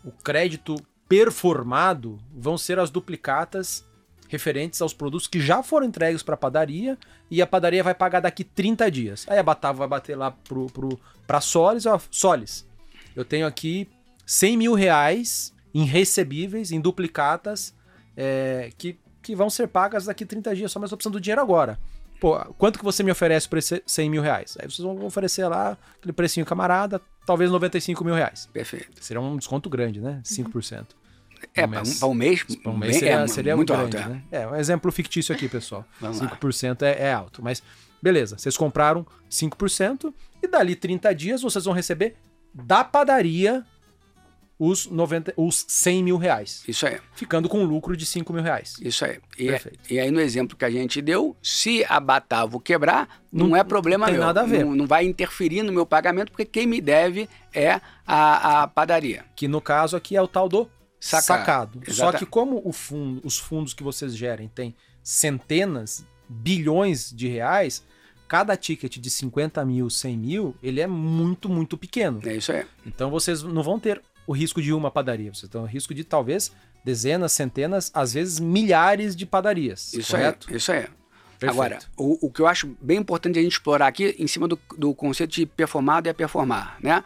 o crédito performado vão ser as duplicatas referentes aos produtos que já foram entregues para a padaria e a padaria vai pagar daqui 30 dias. Aí a Batavo vai bater lá pro, pro, pra Solis, ó, Solis, eu tenho aqui 100 mil reais em recebíveis, em duplicatas, é, que, que vão ser pagas daqui 30 dias, só mais opção do dinheiro agora. Pô, quanto que você me oferece por esse 100 mil reais? Aí vocês vão oferecer lá aquele precinho camarada, talvez 95 mil reais. perfeito. Seria um desconto grande, né? 5%. É, Um para um, um mês, Para um mês seria, é seria muito grande, alto. é. né? É, um exemplo fictício aqui, pessoal. Vamos lá. 5% é, é alto. Mas beleza, vocês compraram 5% e dali 30 dias vocês vão receber da padaria os, 90, os 100 mil reais. Isso aí. Ficando com um lucro de 5 mil reais. Isso aí. E, Perfeito. e aí, no exemplo que a gente deu, se a Batavo quebrar, não, Não- é problema não tem meu. nada a ver. Não, não vai interferir no meu pagamento, porque quem me deve é a, a padaria. Que no caso aqui é o tal do Sacado. sacado. Só que como o fundo, os fundos que vocês gerem têm centenas, bilhões de reais, cada ticket de 50 mil, 100 mil, ele é muito, muito pequeno. É isso aí. Então vocês não vão ter o risco de uma padaria, vocês têm o risco de talvez dezenas, centenas, às vezes milhares de padarias. Isso correto? aí. Isso aí. Perfeito. Agora, o, o que eu acho bem importante a gente explorar aqui, em cima do, do conceito de performado é performar, né?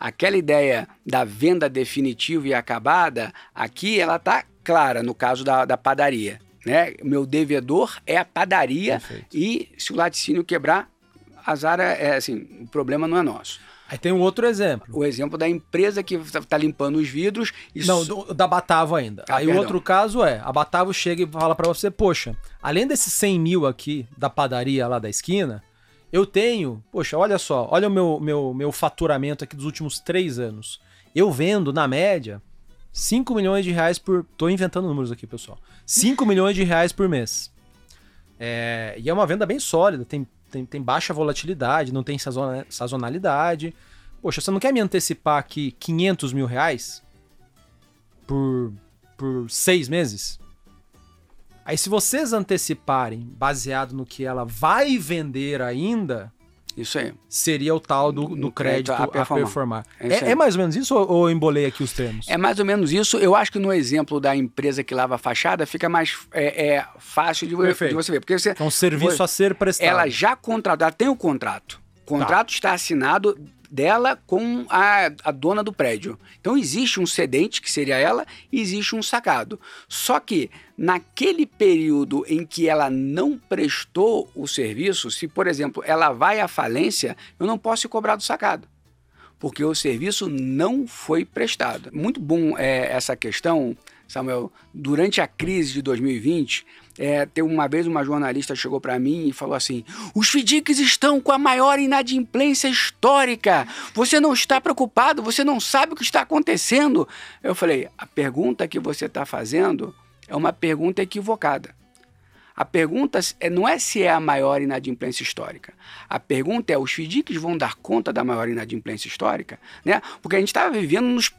Aquela ideia da venda definitiva e acabada, aqui ela tá clara no caso da, da padaria, né? Meu devedor é a padaria Perfeito. e se o laticínio quebrar, azar é, é assim, o problema não é nosso. Aí tem um outro exemplo. O exemplo da empresa que está limpando os vidros e Não, do- da Batavo ainda. Ah, Aí o outro caso é, a Batavo chega e fala pra você, poxa, além desses 100 mil aqui da padaria lá da esquina, eu tenho, poxa, olha só, olha o meu, meu, meu faturamento aqui dos últimos três anos. Eu vendo, na média, 5 milhões de reais por... Tô inventando números aqui, pessoal. 5 milhões de reais por mês. É, e é uma venda bem sólida, tem, tem, tem baixa volatilidade, não tem sazona- sazonalidade. Poxa, você não quer me antecipar aqui 500 mil reais por, por seis meses? Aí se vocês anteciparem, baseado no que ela vai vender ainda, isso aí. seria o tal do, do crédito crédito a a performar. performar. É É, é mais ou menos isso ou, ou embolei aqui os termos? É mais ou menos isso. Eu acho que no exemplo da empresa que lava a fachada fica mais é, é, fácil de, de você ver. Porque você, É um serviço a ser prestado. ela já contratou, ela tem o contrato. O contrato está assinado dela com a, a dona do prédio. Então existe um cedente, que seria ela, e existe um sacado. Só que naquele período em que ela não prestou o serviço, se por exemplo ela vai à falência, eu não posso cobrar do sacado. Porque o serviço não foi prestado. Muito bom é, essa questão, Samuel. Durante a crise de 2020, é, tem uma vez uma jornalista chegou para mim e falou assim: os FDICs estão com a maior inadimplência histórica. Você não está preocupado, você não sabe o que está acontecendo. Eu falei: a pergunta que você está fazendo é uma pergunta equivocada. A pergunta é, não é se é a maior inadimplência histórica. A pergunta é: os FDICs vão dar conta da maior inadimplência histórica? Né? Porque a gente estava vivendo nos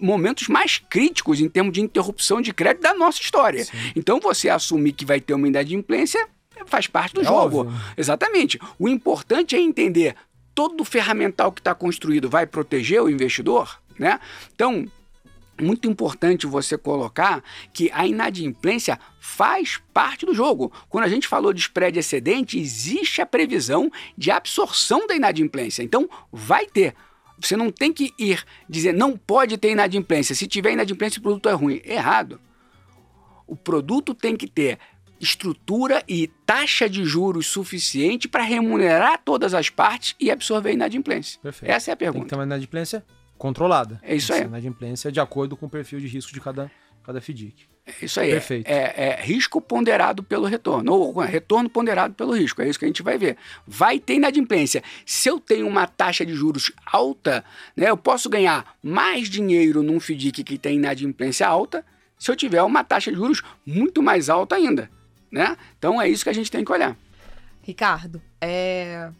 momentos mais críticos em termos de interrupção de crédito da nossa história. Sim. Então, você assumir que vai ter uma inadimplência faz parte do é jogo. Óbvio. Exatamente. O importante é entender todo o ferramental que está construído vai proteger o investidor, né? Então, muito importante você colocar que a inadimplência faz parte do jogo. Quando a gente falou de spread excedente, existe a previsão de absorção da inadimplência. Então, vai ter. Você não tem que ir dizer não pode ter inadimplência. Se tiver inadimplência, o produto é ruim. Errado. O produto tem que ter estrutura e taxa de juros suficiente para remunerar todas as partes e absorver a inadimplência. Perfeito. Essa é a pergunta. Tem que ter uma inadimplência controlada. É isso aí. Inadimplência de acordo com o perfil de risco de cada, cada FDIC. É isso aí. Perfeito. É, é, risco ponderado pelo retorno, ou retorno ponderado pelo risco. É isso que a gente vai ver. Vai ter inadimplência. Se eu tenho uma taxa de juros alta, né, eu posso ganhar mais dinheiro num FDIC que tem inadimplência alta se eu tiver uma taxa de juros muito mais alta ainda. Né? Então é isso que a gente tem que olhar. Ricardo, é...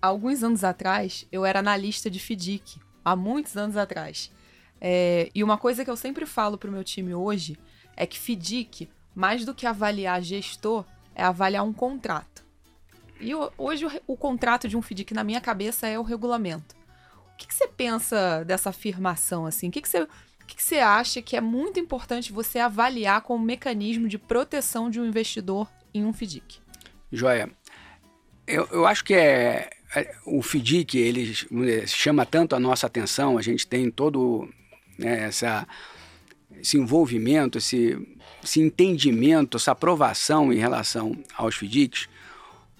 alguns anos atrás eu era analista de FDIC há muitos anos atrás. É, e uma coisa que eu sempre falo para o meu time hoje é que FDIC, mais do que avaliar gestor, é avaliar um contrato. E hoje o, o, contrato de um FDIC na minha cabeça é o regulamento. O que, que você pensa dessa afirmação assim? O que, que você o que, você acha que é muito importante você avaliar como mecanismo de proteção de um investidor em um FDIC? Joia. Eu, eu acho que é, é, o FDIC ele chama tanto a nossa atenção, a gente tem todo né, essa, esse envolvimento, esse, esse entendimento, essa aprovação em relação aos FDICs,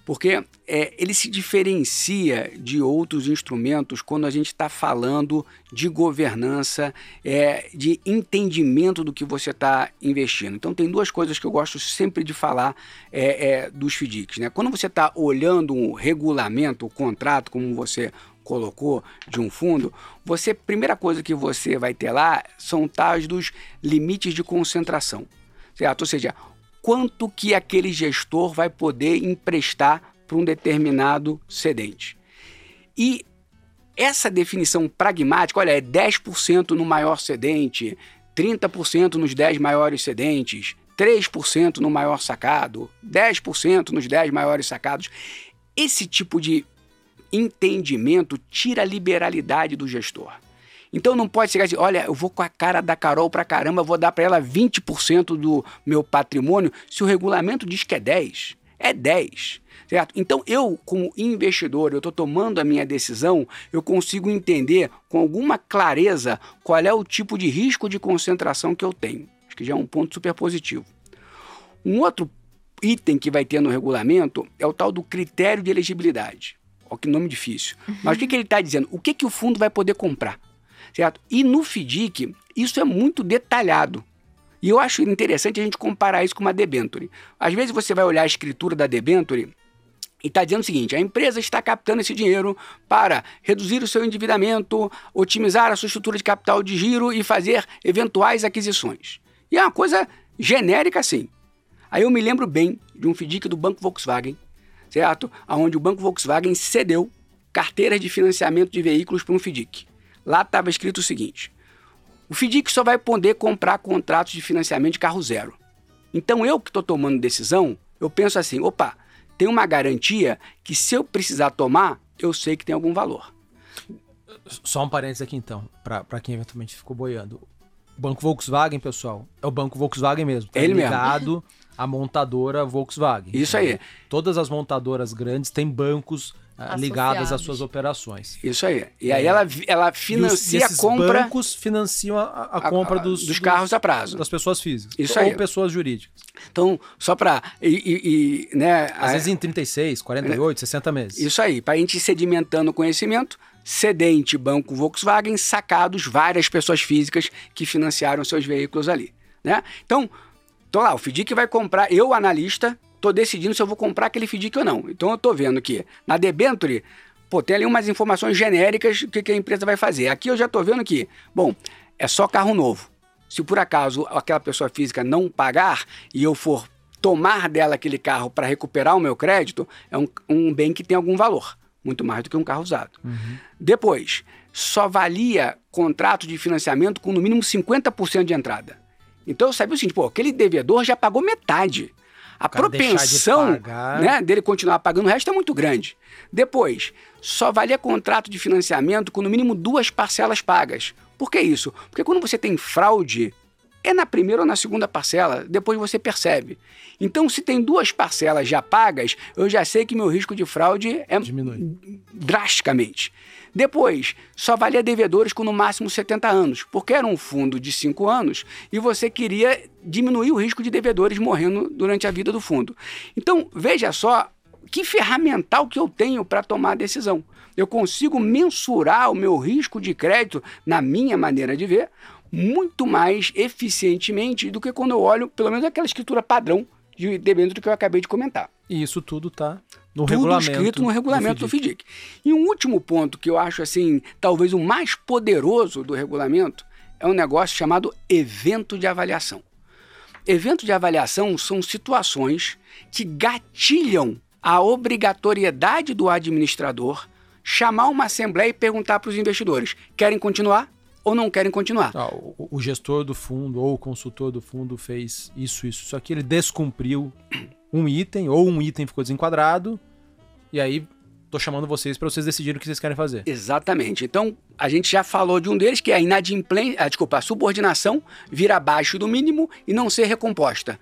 porque é, ele se diferencia de outros instrumentos quando a gente está falando de governança, é, de entendimento do que você está investindo. Então, tem duas coisas que eu gosto sempre de falar é, é dos FDICs. Né? Quando você está olhando um regulamento, o um contrato, como você colocou, de um fundo, você, primeira coisa que você vai ter lá são tais dos limites de concentração. Certo? Ou seja, quanto que aquele gestor vai poder emprestar para um determinado cedente. E essa definição pragmática, olha, é 10% no maior cedente, 30% nos 10 maiores cedentes, 3% no maior sacado, 10% nos 10 maiores sacados. Esse tipo de entendimento tira a liberalidade do gestor. Então não pode chegar dizer, olha, eu vou com a cara da Carol pra caramba, vou dar para ela 20% do meu patrimônio, se o regulamento diz que é 10. É 10. Certo? Então eu, como investidor, eu estou tomando a minha decisão, eu consigo entender com alguma clareza qual é o tipo de risco de concentração que eu tenho. Acho que já é um ponto super positivo. Um outro item que vai ter no regulamento é o tal do critério de elegibilidade. Olha que nome difícil. Mas o que, que ele está dizendo? O que, que o fundo vai poder comprar? certo? E no FDIC, isso é muito detalhado. E eu acho interessante a gente comparar isso com uma debenture. Às vezes você vai olhar a escritura da debenture e está dizendo o seguinte: a empresa está captando esse dinheiro para reduzir o seu endividamento, otimizar a sua estrutura de capital de giro e fazer eventuais aquisições. E é uma coisa genérica assim. Aí eu me lembro bem de um FDIC do Banco Volkswagen, certo? Onde o Banco Volkswagen cedeu carteiras de financiamento de veículos para um FDIC. Lá estava escrito o seguinte: o FDIC só vai poder comprar contratos de financiamento de carro zero. Então eu que estou tomando decisão, eu penso assim: opa, tem uma garantia que se eu precisar tomar, eu sei que tem algum valor. Só um parênteses aqui então, para quem eventualmente ficou boiando. O Banco Volkswagen, pessoal, é o Banco Volkswagen mesmo. Tá Ele ligado mesmo. à montadora Volkswagen. Isso aí. Todas as montadoras grandes têm bancos Associados. ligadas às suas operações. Isso aí. E aí é. ela, ela financia e os, a compra. bancos financiam a, a, a compra dos, dos carros a prazo. Das pessoas físicas. Isso ou aí. pessoas jurídicas. Então, só para. E, e, e, né, Às a, vezes em 36, 48, 60 meses. Isso aí. Para a gente ir sedimentando o conhecimento, cedente Banco Volkswagen, sacados várias pessoas físicas que financiaram seus veículos ali. Né? Então, tô lá, o FDIC vai comprar, eu, analista, estou decidindo se eu vou comprar aquele FDIC ou não. Então eu estou vendo que na debenture, pô, tem ali umas informações genéricas do que, que a empresa vai fazer. Aqui eu já estou vendo que, bom, é só carro novo. Se por acaso aquela pessoa física não pagar e eu for tomar dela aquele carro para recuperar o meu crédito é um, um, bem que tem algum valor, muito mais do que um carro usado. Uhum. Depois, só valia contrato de financiamento com no mínimo 50% de entrada. Então eu sabia o seguinte, pô, aquele devedor já pagou metade. A propensão de né, dele continuar pagando o resto é muito grande. Depois, só valia contrato de financiamento com no mínimo duas parcelas pagas. Por que isso? Porque quando você tem fraude, é na primeira ou na segunda parcela, depois você percebe. Então, se tem duas parcelas já pagas, eu já sei que meu risco de fraude é Diminui. drasticamente. Depois, só valia devedores com no máximo 70 anos, porque era um fundo de 5 anos e você queria diminuir o risco de devedores morrendo durante a vida do fundo. Então, veja só que ferramental que eu tenho para tomar a decisão. Eu consigo mensurar o meu risco de crédito, na minha maneira de ver, muito mais eficientemente do que quando eu olho, pelo menos, aquela escritura padrão de debênture que eu acabei de comentar. E isso tudo está no tudo regulamento. escrito no regulamento do FDIC. do FDIC. E um último ponto que eu acho assim, talvez o mais poderoso do regulamento, é um negócio chamado evento de avaliação. Evento de avaliação são situações que gatilham a obrigatoriedade do administrador chamar uma assembleia e perguntar para os investidores: querem continuar ou não querem continuar? Ah, o, o, gestor do fundo ou o consultor do fundo fez isso, isso, só que ele descumpriu um item ou um item ficou desenquadrado e aí tô chamando vocês para vocês decidirem o que vocês querem fazer. Exatamente. Então, a gente já falou de um deles que é a inadimplência, ah, desculpa, a subordinação vir abaixo do mínimo e não ser recomposta.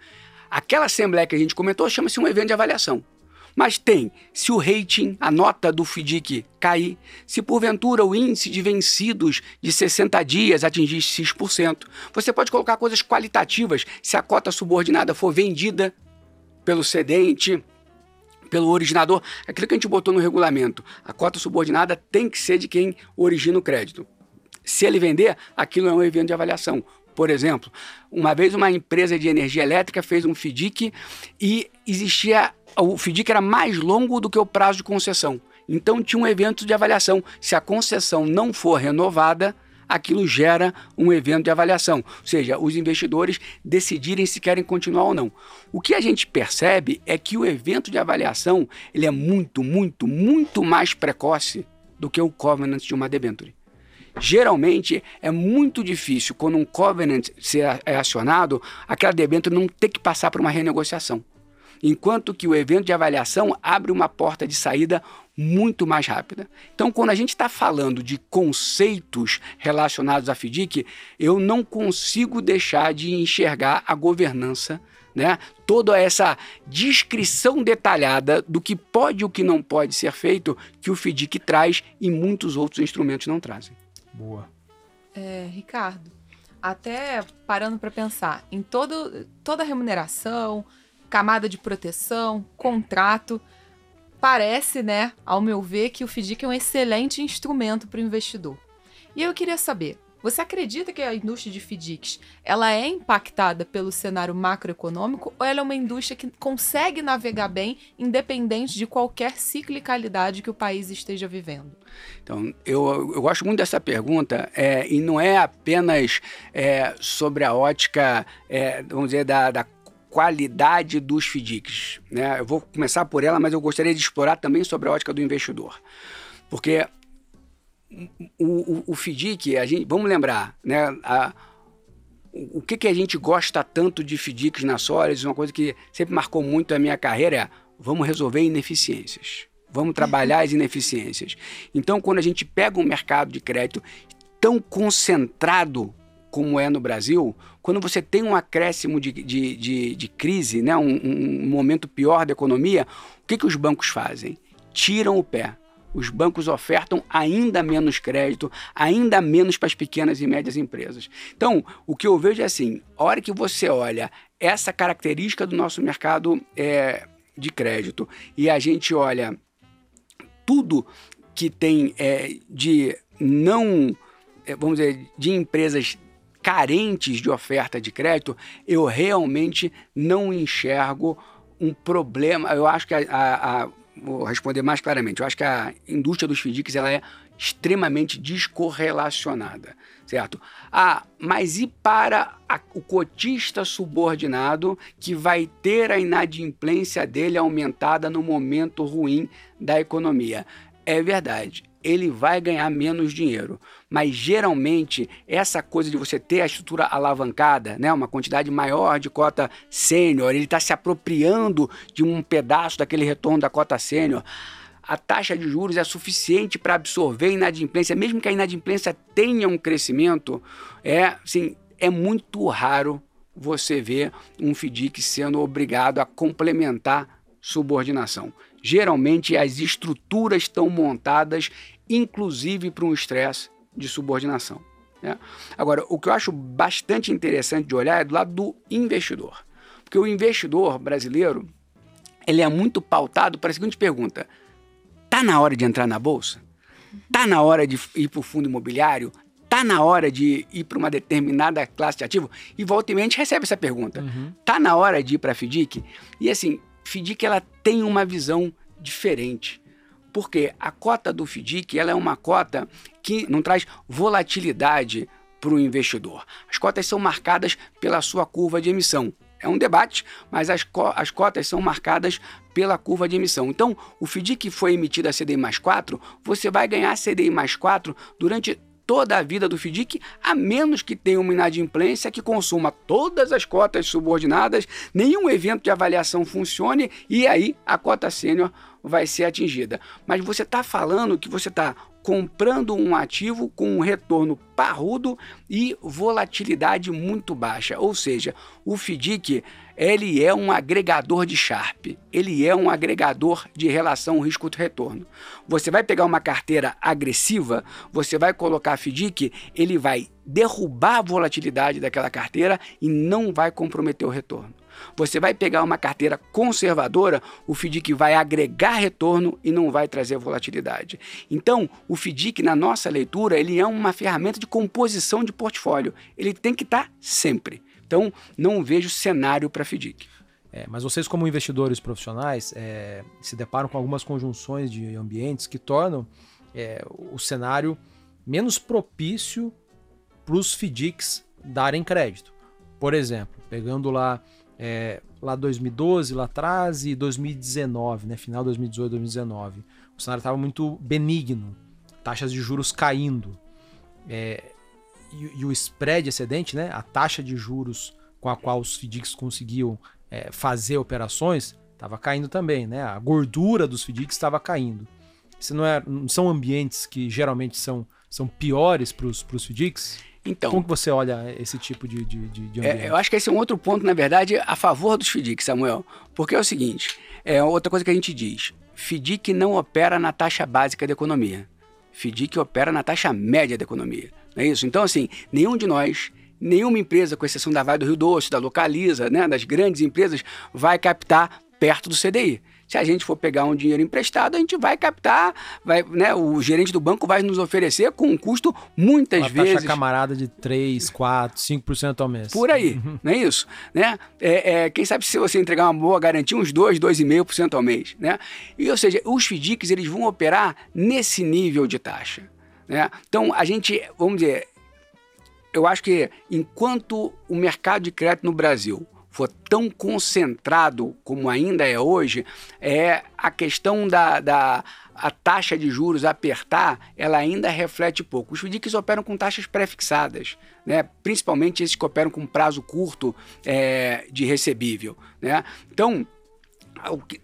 Aquela assembleia que a gente comentou chama-se um evento de avaliação. Mas tem, se o rating, a nota do FDIC cair, se porventura o índice de vencidos de 60 dias atingir X%, você pode colocar coisas qualitativas, se a cota subordinada for vendida pelo cedente, pelo originador, aquilo que a gente botou no regulamento. A cota subordinada tem que ser de quem origina o crédito. Se ele vender, aquilo é um evento de avaliação. Por exemplo, uma vez uma empresa de energia elétrica fez um FDIC e existia o FDIC era mais longo do que o prazo de concessão. Então tinha um evento de avaliação. Se a concessão não for renovada, aquilo gera um evento de avaliação, ou seja, os investidores decidirem se querem continuar ou não. O que a gente percebe é que o evento de avaliação ele é muito, muito, muito mais precoce do que o covenant de uma debenture. Geralmente é muito difícil quando um covenant é acionado, aquela debênture não ter que passar por uma renegociação enquanto que o evento de avaliação abre uma porta de saída muito mais rápida. Então, quando a gente está falando de conceitos relacionados à FDIC, eu não consigo deixar de enxergar a governança, né? toda essa descrição detalhada do que pode e o que não pode ser feito que o FDIC traz e muitos outros instrumentos não trazem. Boa. É, Ricardo, até parando para pensar em todo, toda a remuneração, camada de proteção, contrato. Parece, né, ao meu ver, que o FDIC é um excelente instrumento para o investidor. E eu queria saber, você acredita que a indústria de FDICs ela é impactada pelo cenário macroeconômico ou ela é uma indústria que consegue navegar bem independente de qualquer ciclicalidade que o país esteja vivendo? Então, eu, eu gosto muito dessa pergunta é, e não é apenas é, sobre a ótica, é, vamos dizer, da, da qualidade dos FDICs. Né? Eu vou começar por ela, mas eu gostaria de explorar também sobre a ótica do investidor. Porque o, o, o FDIC, a gente, vamos lembrar, né, a, o que, que a gente gosta tanto de FDICs na Solis, uma coisa que sempre marcou muito a minha carreira é vamos resolver ineficiências. Vamos trabalhar as ineficiências. Então, quando a gente pega um mercado de crédito tão concentrado como é no Brasil, quando você tem um acréscimo de, de, de, de crise, né, um, um, momento pior da economia, o que, que os bancos fazem? Tiram o pé. Os bancos ofertam ainda menos crédito, ainda menos para as pequenas e médias empresas. Então, o que eu vejo é assim: a hora que você olha essa característica do nosso mercado é, de crédito e a gente olha tudo que tem é, de não, é, vamos dizer, de empresas carentes de oferta de crédito, eu realmente não enxergo um problema. Eu acho que a, a, a vou responder mais claramente. Eu acho que a indústria dos FDICs ela é extremamente descorrelacionada, certo? Ah, mas e para a, o cotista subordinado que vai ter a inadimplência dele aumentada no momento ruim da economia? É verdade, ele vai ganhar menos dinheiro. Mas geralmente essa coisa de você ter a estrutura alavancada, né, uma quantidade maior de cota sênior, ele está se apropriando de um pedaço daquele retorno da cota sênior. A taxa de juros é suficiente para absorver a inadimplência, mesmo que a inadimplência tenha um crescimento, é, assim, é muito raro você ver um FDIC sendo obrigado a complementar subordinação. Geralmente as estruturas estão montadas inclusive para um estresse de subordinação. Né? Agora, o que eu acho bastante interessante de olhar é do lado do investidor. Porque o investidor brasileiro ele é muito pautado para a seguinte pergunta: tá na hora de entrar na bolsa? Tá na hora de ir para o fundo imobiliário? Tá na hora de ir para uma determinada classe de ativo? E volta e gente recebe essa pergunta. Uhum. Tá na hora de ir para a FDIC? E assim, FDIC ela tem uma visão diferente. Porque a cota do FDIC ela é uma cota que não traz volatilidade para o investidor. As cotas são marcadas pela sua curva de emissão. É um debate, mas as, co as cotas são marcadas pela curva de emissão. Então, o FDIC foi emitido a CDI mais 4, você vai ganhar CDI mais 4 durante toda a vida do FDIC, a menos que tenha uma inadimplência que consuma todas as cotas subordinadas, nenhum evento de avaliação funcione e aí a cota sênior vai ser atingida. Mas você está falando que você está comprando um ativo com um retorno parrudo e volatilidade muito baixa. Ou seja, o FDIC ele é um agregador de Sharp, ele é um agregador de relação risco-retorno. Você vai pegar uma carteira agressiva, você vai colocar FDIC, ele vai derrubar a volatilidade daquela carteira e não vai comprometer o retorno. Você vai pegar uma carteira conservadora, o FDIC vai agregar retorno e não vai trazer volatilidade. Então, o FDIC, na nossa leitura, ele é uma ferramenta de composição de portfólio. Ele tem que estar sempre. Então, não vejo cenário para FDIC. É, mas vocês, como investidores profissionais, é, se deparam com algumas conjunções de ambientes que tornam é, o cenário menos propício para os FDICs darem crédito. Por exemplo, pegando lá é, lá 2012, lá atrás, e 2019, né, final de 2018, 2019. O cenário estava muito benigno, taxas de juros caindo. É, e, e, o spread excedente, né, a taxa de juros com a qual os FDICs conseguiam é, fazer operações, estava caindo também. Né, a gordura dos FDICs estava caindo. Isso não, é, não são ambientes que geralmente são, são piores para os FDICs? Então, Como que você olha esse tipo de, de, de ambiente? É, eu acho que esse é um outro ponto, na verdade, a favor dos FDIC, Samuel. Porque é o seguinte, é outra coisa que a gente diz. FDIC não opera na taxa básica da economia. FDIC opera na taxa média da economia. Não é isso? Então, assim, nenhum de nós nenhuma empresa, com exceção da Vale do Rio Doce, da Localiza, né, das grandes empresas, vai captar perto do CDI. Se a gente for pegar um dinheiro emprestado, a gente vai captar, vai, né, o gerente do banco vai nos oferecer com um custo muitas Uma vezes. Taxa camarada de 3, 4, 5% ao mês. Por aí, uhum. não é isso? Né? É, é, quem sabe se você entregar uma boa garantia, uns 2, 2,5% ao mês. Né? E, ou seja, os FDICs eles vão operar nesse nível de taxa. Né? Então, a gente, vamos dizer, eu acho que enquanto o mercado de crédito no Brasil for tão concentrado como ainda é hoje, é a questão da, da a taxa de juros apertar, ela ainda reflete pouco. Os FDICs operam com taxas pré-fixadas, né? principalmente esses que operam com prazo curto é, de recebível. Né? Então, o que,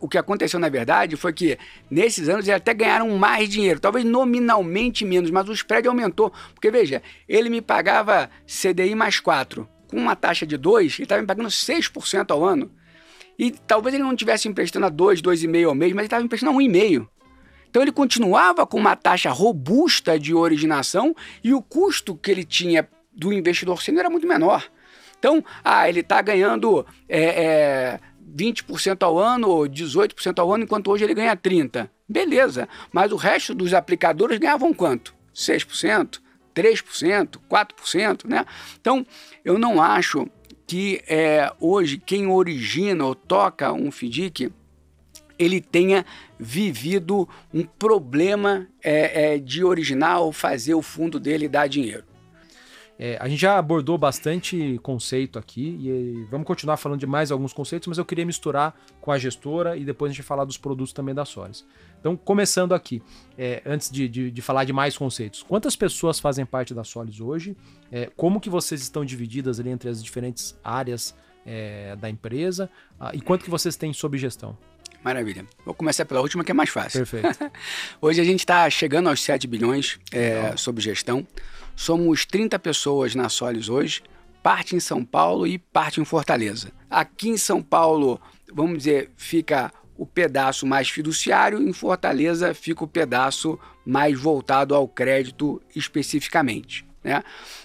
o que, aconteceu na verdade foi que nesses anos eles até ganharam mais dinheiro, talvez nominalmente menos, mas o spread aumentou. Porque veja, ele me pagava CDI mais 4 com uma taxa de 2, ele estava me pagando 6% ao ano. E talvez ele não estivesse emprestando a 2, 2,5 ao mês, mas ele estava emprestando a 1,5. Então ele continuava com uma taxa robusta de originação e o custo que ele tinha do investidor sênior era muito menor. Então, ah, ele está ganhando é, é, 20% ao ano ou 18% ao ano, enquanto hoje ele ganha 30%. Beleza, mas o resto dos aplicadores ganhavam quanto? 6%? 3%, 4%, né? Então, eu não acho que é, hoje quem origina ou toca um FDIC ele tenha vivido um problema é, é, de original fazer o fundo dele dar dinheiro. É, a gente já abordou bastante conceito aqui e vamos continuar falando de mais alguns conceitos, mas eu queria misturar com a gestora e depois a gente falar dos produtos também da Solis. Então, começando aqui, é, antes de, de, de, falar de mais conceitos, quantas pessoas fazem parte da Solis hoje? É, como que vocês estão divididas ali entre as diferentes áreas é, da empresa? Ah, e quanto que vocês têm sob gestão? Maravilha. Vou começar pela última, que é mais fácil. Perfeito. Hoje a gente está chegando aos 7 bilhões é, sob gestão. Somos 30 pessoas na Solis hoje, parte em São Paulo e parte em Fortaleza. Aqui em São Paulo, vamos dizer, fica o pedaço mais fiduciário, em Fortaleza fica o pedaço mais voltado ao crédito especificamente. Né?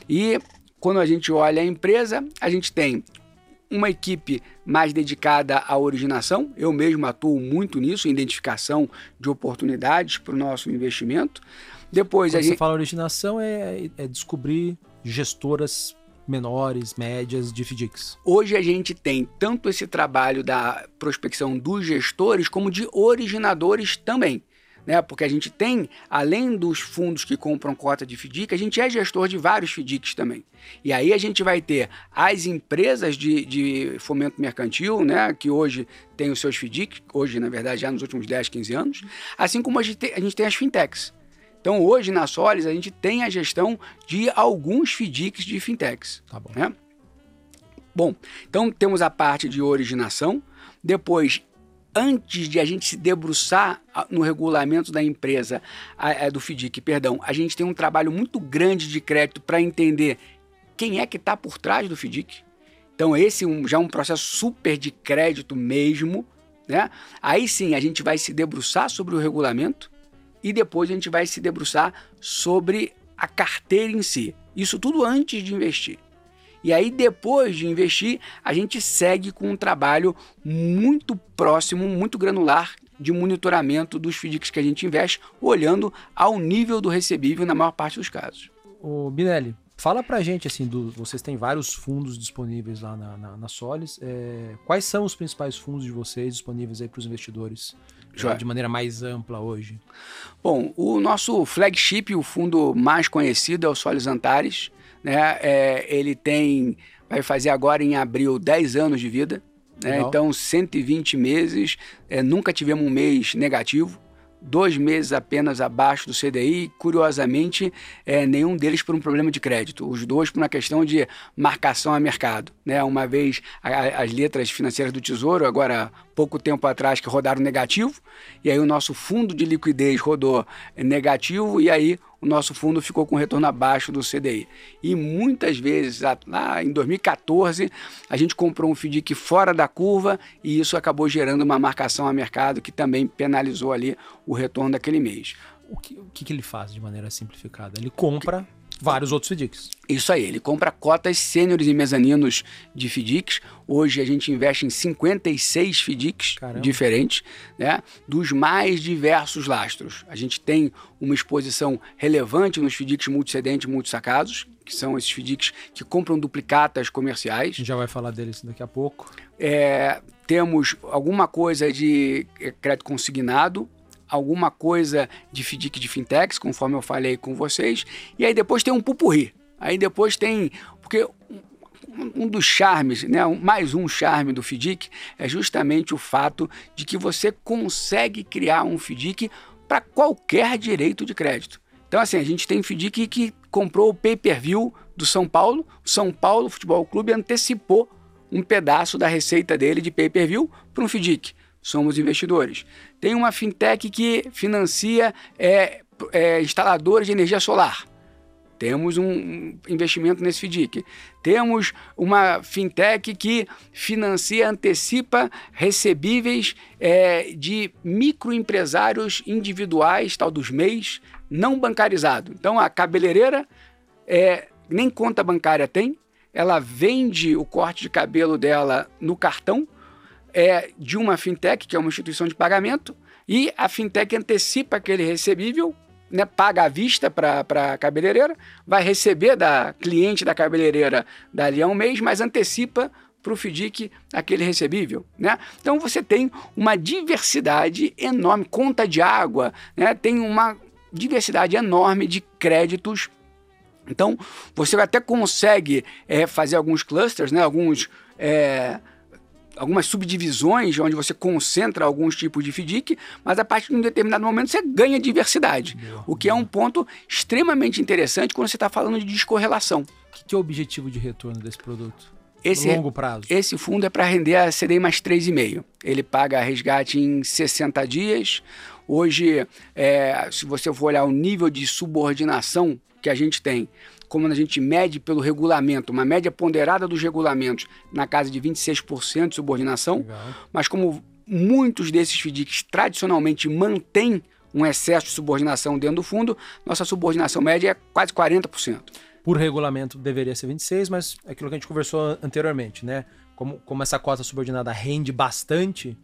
E quando a gente olha a empresa, a gente tem uma equipe mais dedicada à originação. Eu mesmo atuo muito nisso, identificação de oportunidades para o nosso investimento. Depois Quando a você gente fala originação é, é descobrir gestoras menores, médias de FDICs. Hoje a gente tem tanto esse trabalho da prospecção dos gestores como de originadores também né? Porque a gente tem, além dos fundos que compram cota de FDIC, a gente é gestor de vários FDICs também. E aí a gente vai ter as empresas de, de fomento mercantil, né? Que hoje tem os seus FDICs, hoje, na verdade, já nos últimos 10, 15 anos, assim como a gente tem, a gente tem as fintechs. Então, hoje na Solis, a gente tem a gestão de alguns FDICs de fintechs. Tá bom. Né? Bom, então temos a parte de originação, depois antes de a gente se debruçar no regulamento da empresa, do FDIC, perdão, a gente tem um trabalho muito grande de crédito para entender quem é que está por trás do FDIC. Então, esse um, já é um processo super de crédito mesmo. Né? Aí sim a gente vai se debruçar sobre o regulamento e depois a gente vai se debruçar sobre a carteira em si. Isso tudo antes de investir. E aí, depois de investir, a gente segue com um trabalho muito próximo, muito granular de monitoramento dos FDICs que a gente investe, olhando ao nível do recebível na maior parte dos casos. O Binelli, fala pra gente, assim, do, vocês têm vários fundos disponíveis lá na, na, na Solis. É, quais são os principais fundos de vocês disponíveis aí para os investidores? É, de maneira mais ampla hoje? Bom, o nosso flagship, o fundo mais conhecido é o Solis Antares né? É, ele tem, vai fazer agora em abril 10 anos de vida, né? então 120 meses, é, nunca tivemos um mês negativo, dois meses apenas abaixo do CDI, curiosamente, é, nenhum deles por um problema de crédito, os dois por uma questão de marcação a mercado. Né? Uma vez a, as letras financeiras do Tesouro, agora pouco tempo atrás, que rodaram negativo, e aí o nosso fundo de liquidez rodou negativo, e aí o nosso fundo ficou com retorno abaixo do CDI. E muitas vezes, lá em 2014, a gente comprou um FDIC fora da curva e isso acabou gerando uma marcação a mercado que também penalizou ali o retorno daquele mês. O que, o que ele faz de maneira simplificada? Ele compra vários outros FDICs. Isso aí, ele compra cotas sêniores e mezaninos de FDICs. Hoje a gente investe em 56 FDICs Caramba. diferentes, né, dos mais diversos lastros. A gente tem uma exposição relevante nos FDICs multicedentes e multissacados, que são esses FDICs que compram duplicatas comerciais. A gente já vai falar deles daqui a pouco. É, temos alguma coisa de é, crédito consignado, alguma coisa de FDIC de fintechs, conforme eu falei com vocês, e aí depois tem um pupurri. Aí depois tem. Porque um dos charmes, né, mais um charme do FDIC é justamente o fato de que você consegue criar um FDIC para qualquer direito de crédito. Então, assim, a gente tem FDIC que comprou o pay-per-view do São Paulo, o São Paulo Futebol Clube antecipou um pedaço da receita dele de pay-per-view para um FDIC somos investidores. Tem uma fintech que financia é, é, instaladores de energia solar. Temos um investimento nesse FDIC. Temos uma fintech que financia, antecipa recebíveis é, de microempresários individuais, tal dos MEIs, não bancarizado. Então a cabeleireira é, nem conta bancária tem, ela vende o corte de cabelo dela no cartão, é de uma fintech, que é uma instituição de pagamento, e a fintech antecipa aquele recebível, né, paga à vista para a cabeleireira, vai receber da cliente da cabeleireira dali a um mês, mas antecipa para o FDIC aquele recebível, né? Então você tem uma diversidade enorme, conta de água, né? Tem uma diversidade enorme de créditos. Então você até consegue é, fazer alguns clusters, né? Alguns é, algumas subdivisões onde você concentra alguns tipos de FDIC, mas a partir de um determinado momento você ganha diversidade, boa, o que é um ponto extremamente interessante quando você está falando de descorrelação. O que, que é o objetivo de retorno desse produto? Esse, longo prazo. Esse fundo é para render a CDI mais 3,5. Ele paga resgate em 60 dias. Hoje, é, se você for olhar o nível de subordinação que a gente tem, como a gente mede pelo regulamento, uma média ponderada dos regulamentos na casa de 26% de subordinação, Legal. mas como muitos desses FDICs tradicionalmente mantêm um excesso de subordinação dentro do fundo, nossa subordinação média é quase 40% por regulamento deveria ser 26, mas é aquilo que a gente conversou anteriormente, né? Como, como essa cota subordinada rende bastante,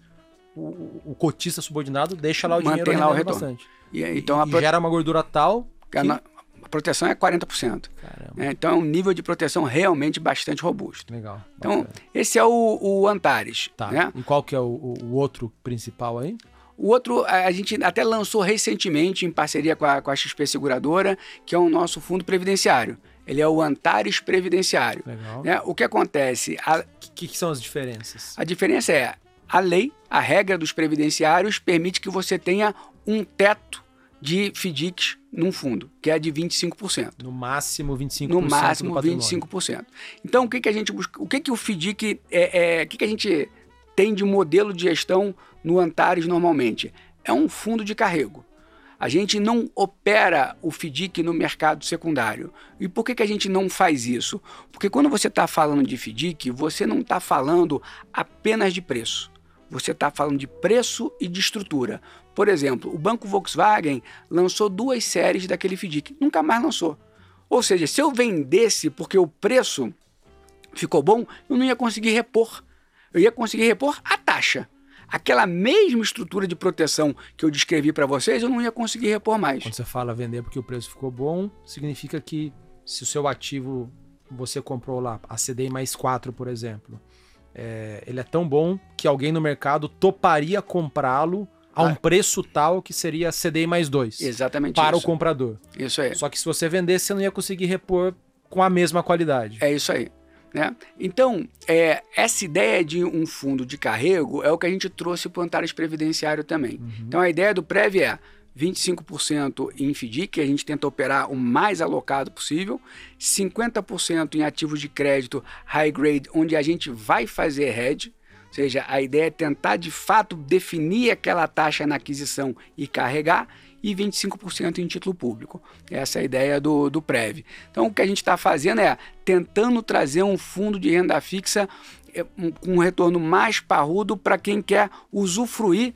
o, o cotista subordinado deixa lá o Mantém dinheiro lá o retorno. bastante. E, então e, a gera uma gordura tal que... A proteção é 40%. É, então é um nível de proteção realmente bastante robusto. Legal. Então, bacana. esse é o, o Antares. Tá. Né? E qual que é o, o outro principal aí? O outro, a gente até lançou recentemente, em parceria com a, com a XP Seguradora, que é o nosso fundo previdenciário. Ele é o Antares Previdenciário. Legal. Né? O que acontece? O que, que são as diferenças? A diferença é a lei, a regra dos previdenciários permite que você tenha um teto de FDICs num fundo, que é de 25%. No máximo 25%. No máximo 25%. Então, o que, que a gente busca? O que, que o FDIC é, é, o que, que a gente tem de modelo de gestão no Antares normalmente? É um fundo de carrego. A gente não opera o FDIC no mercado secundário. E por que, que a gente não faz isso? Porque quando você está falando de FDIC, você não está falando apenas de preço. Você está falando de preço e de estrutura. Por exemplo, o Banco Volkswagen lançou duas séries daquele FDIC, nunca mais lançou. Ou seja, se eu vendesse porque o preço ficou bom, eu não ia conseguir repor. Eu ia conseguir repor a taxa aquela mesma estrutura de proteção que eu descrevi para vocês, eu não ia conseguir repor mais. Quando você fala vender porque o preço ficou bom, significa que se o seu ativo você comprou lá, a CDI mais 4, por exemplo, é, ele é tão bom que alguém no mercado toparia comprá-lo a um ah. preço tal que seria CDI mais 2. Exatamente Para isso. o comprador. Isso aí. Só que se você vendesse, você não ia conseguir repor com a mesma qualidade. É isso aí. Né? Então, é, essa ideia de um fundo de carrego é o que a gente trouxe para o Antares Previdenciário também. Uhum. Então, a ideia do Prev é 25% em FDIC, que a gente tenta operar o mais alocado possível, 50% em ativos de crédito high grade, onde a gente vai fazer hedge, ou seja, a ideia é tentar de fato definir aquela taxa na aquisição e carregar, e 25% em título público. Essa é a ideia do, do PREV. Então, o que a gente está fazendo é tentando trazer um fundo de renda fixa é, com um retorno mais parrudo para quem quer usufruir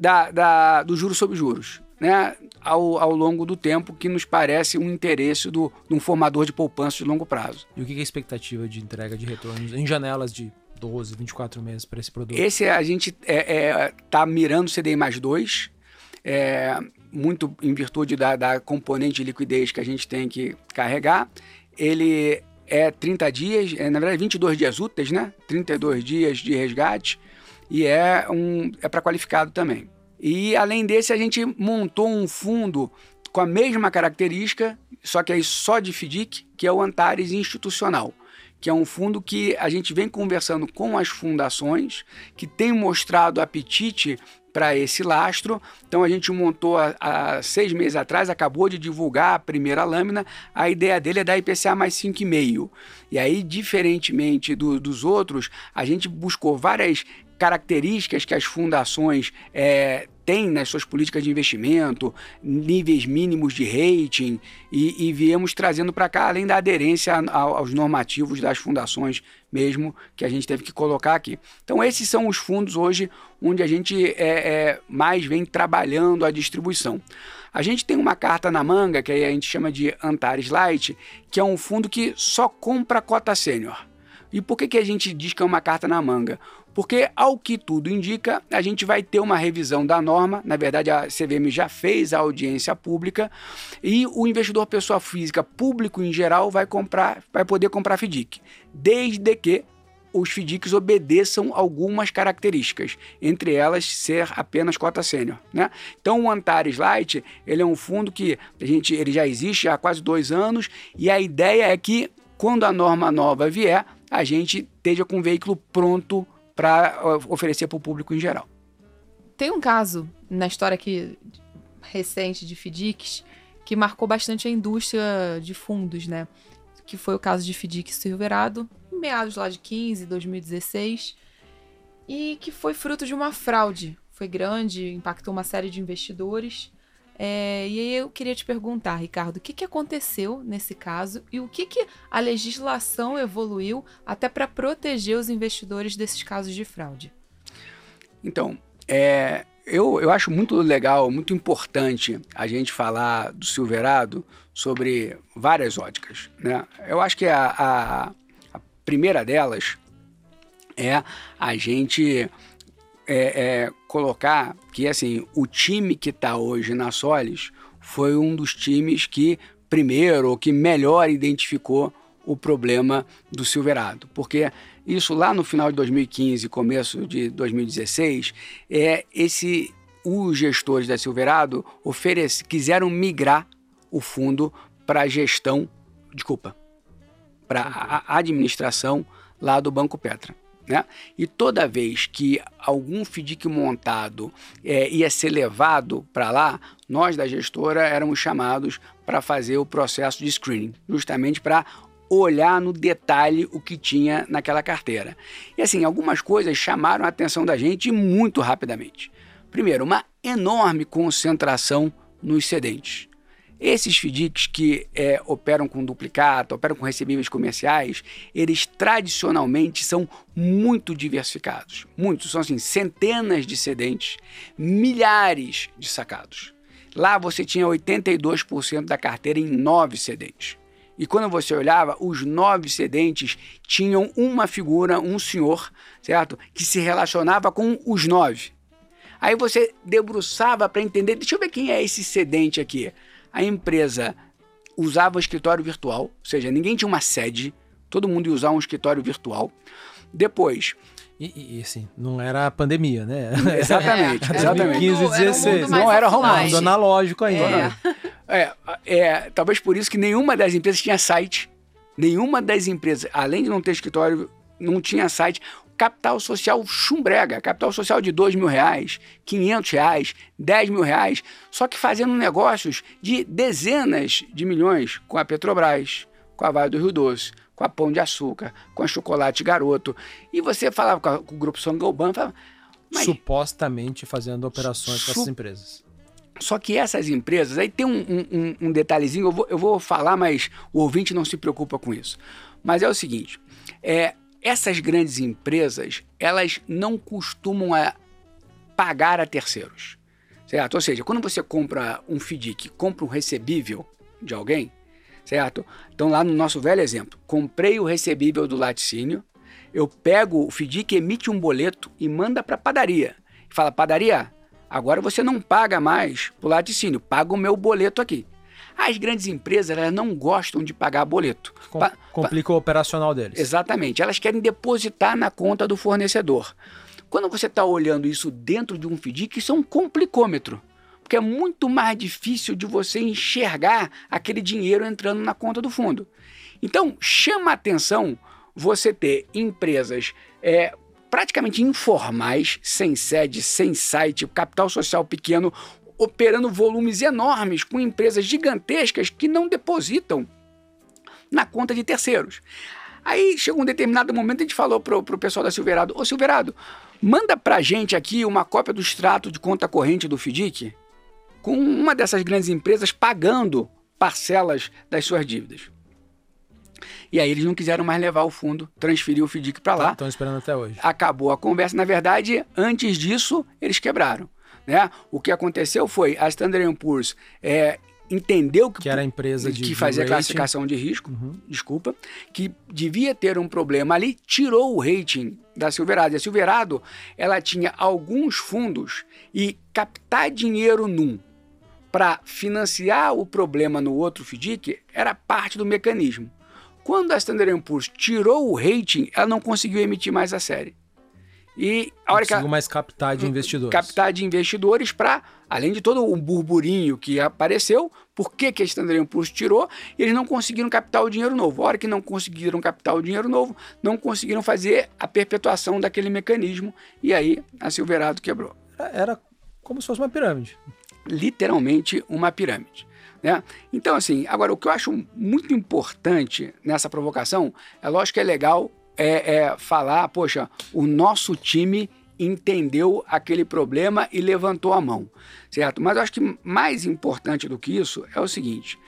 da, da, do juros sobre juros. Né, ao, ao longo do tempo, que nos parece um interesse do, de um formador de poupança de longo prazo. E o que é a expectativa de entrega de retornos em janelas de 12, 24 meses para esse produto? Esse a gente está é, é, tá mirando CDI mais 2, é, muito em virtude da, da componente de liquidez que a gente tem que carregar. Ele é 30 dias, é, na verdade 22 dias úteis, né? 32 dias de resgate e é, um, é para qualificado também. E além desse, a gente montou um fundo com a mesma característica, só que aí só de FDIC, que é o Antares Institucional, que é um fundo que a gente vem conversando com as fundações, que tem mostrado apetite para esse lastro. Então a gente montou há, seis meses atrás, acabou de divulgar a primeira lâmina. A ideia dele é dar IPCA mais 5,5. E aí, diferentemente do, dos outros, a gente buscou várias características que as fundações é, têm nas suas políticas de investimento, níveis mínimos de rating, e, e viemos trazendo para cá, além da aderência aos normativos das fundações mesmo, que a gente teve que colocar aqui. Então, esses são os fundos hoje onde a gente é, é, mais vem trabalhando a distribuição. A gente tem uma carta na manga, que a gente chama de Antares Light, que é um fundo que só compra cota sênior. E por que, que a gente diz que é uma carta na manga? Porque, ao que tudo indica, a gente vai ter uma revisão da norma. Na verdade, a CVM já fez a audiência pública e o investidor pessoa física, público em geral, vai comprar, vai poder comprar FDIC, desde que os FDICs obedeçam algumas características, entre elas ser apenas cota sênior. Né? Então o Antares Light ele é um fundo que a gente, ele já existe há quase dois anos e a ideia é que quando a norma nova vier, a gente esteja com o veículo pronto para oferecer para o público em geral. Tem um caso na história aqui recente de FDICs que marcou bastante a indústria de fundos, né? Que foi o caso de FDIC Silverado, meados lá de 15, 2016, e que foi fruto de uma fraude. Foi grande, impactou uma série de investidores. É, e aí eu queria te perguntar, Ricardo, o que, que aconteceu nesse caso e o que, que a legislação evoluiu até para proteger os investidores desses casos de fraude? Então, é, eu, eu acho muito legal, muito importante a gente falar do Silverado sobre várias óticas. Né? Eu acho que a, a, primeira delas é a gente é, é, colocar que assim o time que está hoje na Solis foi um dos times que primeiro ou que melhor identificou o problema do Silverado, porque isso lá no final de 2015, começo de 2016, é esse os gestores da Silverado oferece, quiseram migrar o fundo para a gestão, desculpa, para a administração lá do Banco Petra. Né? E toda vez que algum FDIC montado é, ia ser levado para lá, nós da gestora éramos chamados para fazer o processo de screening, justamente para olhar no detalhe o que tinha naquela carteira. E assim, algumas coisas chamaram a atenção da gente muito rapidamente. Primeiro, uma enorme concentração nos cedentes. Esses FDICs que é, operam com duplicata, operam com recebíveis comerciais, eles tradicionalmente são muito diversificados. Muitos, são assim, centenas de cedentes, milhares de sacados. Lá você tinha 82% da carteira em nove cedentes. E quando você olhava, os nove cedentes tinham uma figura, um senhor, certo? Que se relacionava com os nove. Aí você debruçava para entender, deixa eu ver quem é esse cedente aqui a empresa usava o escritório virtual, ou seja, ninguém tinha uma sede, todo mundo ia usar um escritório virtual. Depois. E, e assim, não era a pandemia, né? Exatamente, é, exatamente. 2015, 16. não era home Mundo analógico ainda. É. é. É, talvez por isso que nenhuma das empresas tinha site. Nenhuma das empresas, além de não ter escritório, não tinha site capital social chumbrega, capital social de dois mil reais, quinhentos reais, dez mil reais, só que fazendo negócios de dezenas de milhões com a Petrobras, com a Vale do Rio Doce, com a Pão de Açúcar, com a Chocolate Garoto. E você falava com, a, com o Grupo Sangalban, falava... Supostamente fazendo operações com essas empresas. Só que essas empresas, aí tem um, um, um detalhezinho, eu vou, eu vou falar, mas o ouvinte não se preocupa com isso. Mas é o seguinte, é, essas grandes empresas, elas não costumam a pagar a terceiros. Certo? Ou seja, quando você compra um FDIC, compra um recebível de alguém, certo? Então lá no nosso velho exemplo, comprei o recebível do laticínio, eu pego o FDIC, emite um boleto e manda para a padaria. E fala, padaria, agora você não paga mais o laticínio, paga o meu boleto aqui. As grandes empresas elas não gostam de pagar boleto. Com, complica o operacional deles. Exatamente. Elas querem depositar na conta do fornecedor. Quando você está olhando isso dentro de um FDIC, isso é um complicômetro. Porque é muito mais difícil de você enxergar aquele dinheiro entrando na conta do fundo. Então, chama a atenção você ter empresas é, praticamente informais, sem sede, sem site, capital social pequeno, operando volumes enormes com empresas gigantescas que não depositam na conta de terceiros. Aí chegou um determinado momento a gente falou para o pessoal da Silverado: Ô Silverado, manda para a gente aqui uma cópia do extrato de conta corrente do FDIC com uma dessas grandes empresas pagando parcelas das suas dívidas. E aí eles não quiseram mais levar o fundo, transferir o FDIC para lá. Estão esperando até hoje. Acabou a conversa. Na verdade, antes disso, eles quebraram. Né? O que aconteceu foi a Standard Poor's é, entendeu que, que era a empresa de, que fazia rating. classificação de risco, uhum. desculpa, que devia ter um problema ali, tirou o rating da Silverado. E a Silverado, ela tinha alguns fundos e captar dinheiro num para financiar o problema no outro FDIC era parte do mecanismo. Quando a Standard Poor's tirou o rating, ela não conseguiu emitir mais a série. E a hora que mais captar de investidores. Captar de investidores para, além de todo o burburinho que apareceu, por que, que a Standard Poor's tirou, eles não conseguiram captar o dinheiro novo. A hora que não conseguiram captar o dinheiro novo, não conseguiram fazer a perpetuação daquele mecanismo e aí a Silverado quebrou. Era como se fosse uma pirâmide. Literalmente uma pirâmide. Né? Então, assim, agora o que eu acho muito importante nessa provocação, é lógico que é legal é, é falar, poxa, o nosso time entendeu aquele problema e levantou a mão, certo? Mas eu acho que mais importante do que isso é o seguinte: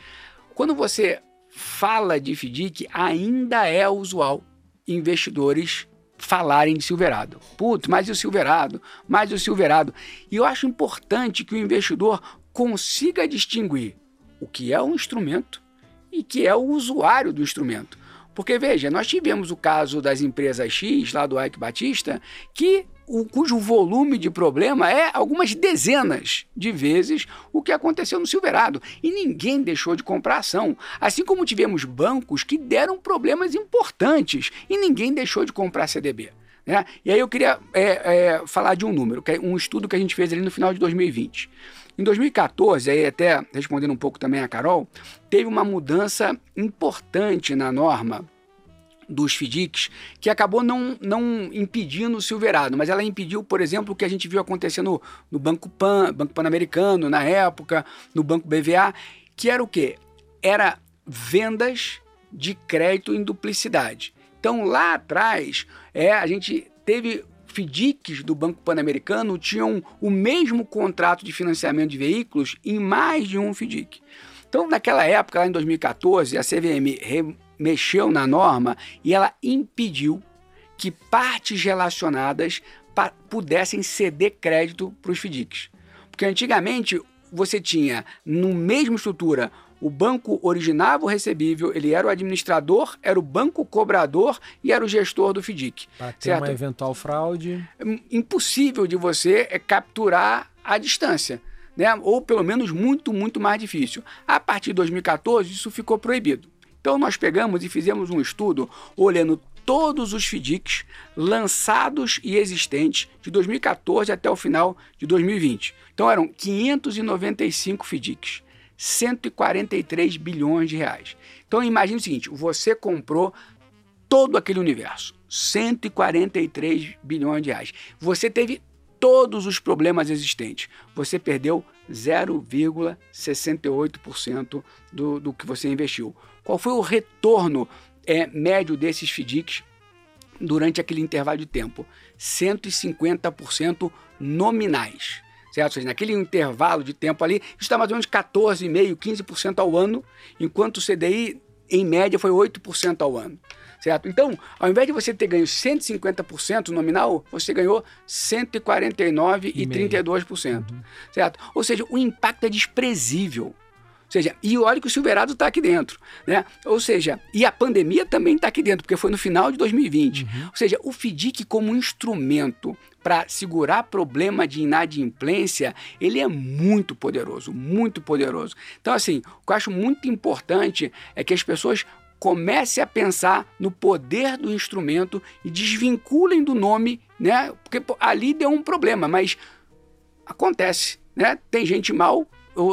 quando você fala de FDIC, ainda é usual investidores falarem de Silverado. Putz, mas e o Silverado? Mas o Silverado? E eu acho importante que o investidor consiga distinguir o que é um instrumento e que é o usuário do instrumento. Porque, veja, nós tivemos o caso das empresas X, lá do Ike Batista, que o, cujo volume de problema é algumas dezenas de vezes o que aconteceu no Silverado. E ninguém deixou de comprar ação. Assim como tivemos bancos que deram problemas importantes e ninguém deixou de comprar CDB. Né? E aí eu queria é, é, falar de um número, é um estudo que a gente fez ali no final de 2020. Em 2014, aí até respondendo um pouco também a Carol, teve uma mudança importante na norma dos FDICs, que acabou não, não impedindo o Silverado, mas ela impediu, por exemplo, o que a gente viu acontecendo no Banco Pan, Banco Pan-Americano na época, no Banco BVA, que era o quê? Era vendas de crédito em duplicidade. Então lá atrás, é, a gente teve FDICs do Banco Pan-Americano tinham o mesmo contrato de financiamento de veículos em mais de um FDIC. Então, naquela época, lá em 2014, a CVM mexeu na norma e ela impediu que partes relacionadas pudessem ceder crédito para os FDICs. Porque antigamente você tinha, no mesma estrutura, o banco originava o recebível, ele era o administrador, era o banco cobrador e era o gestor do FDIC. Para ter certo? uma eventual fraude. Impossível de você é, capturar a distância. Né? Ou pelo menos muito, muito mais difícil. A partir de 2014, isso ficou proibido. Então nós pegamos e fizemos um estudo olhando todos os FDICs lançados e existentes de 2014 até o final de 2020. Então eram 595 FDICs. 143 bilhões de reais. Então imagine o seguinte: você comprou todo aquele universo, 143 bilhões de reais. Você teve todos os problemas existentes. Você perdeu 0,68% do, do que você investiu. Qual foi o retorno é, médio desses FDICs durante aquele intervalo de tempo? 150% nominais certo? Ou seja, naquele intervalo de tempo ali, está mais ou menos 14,5%, 15% ao ano, enquanto o CDI, em média, foi 8% ao ano. Certo? Então, ao invés de você ter ganho 150% nominal, você ganhou 149,32%. Uhum. Certo? Ou seja, o impacto é desprezível seja, e olha que o Silverado está aqui dentro, né? Ou seja, e a pandemia também está aqui dentro, porque foi no final de 2020. Uhum. Ou seja, o FDIC como instrumento para segurar problema de inadimplência, ele é muito poderoso, muito poderoso. Então, assim, o que eu acho muito importante é que as pessoas comecem a pensar no poder do instrumento e desvinculem do nome, né? Porque ali deu um problema, mas acontece, né? Tem gente mal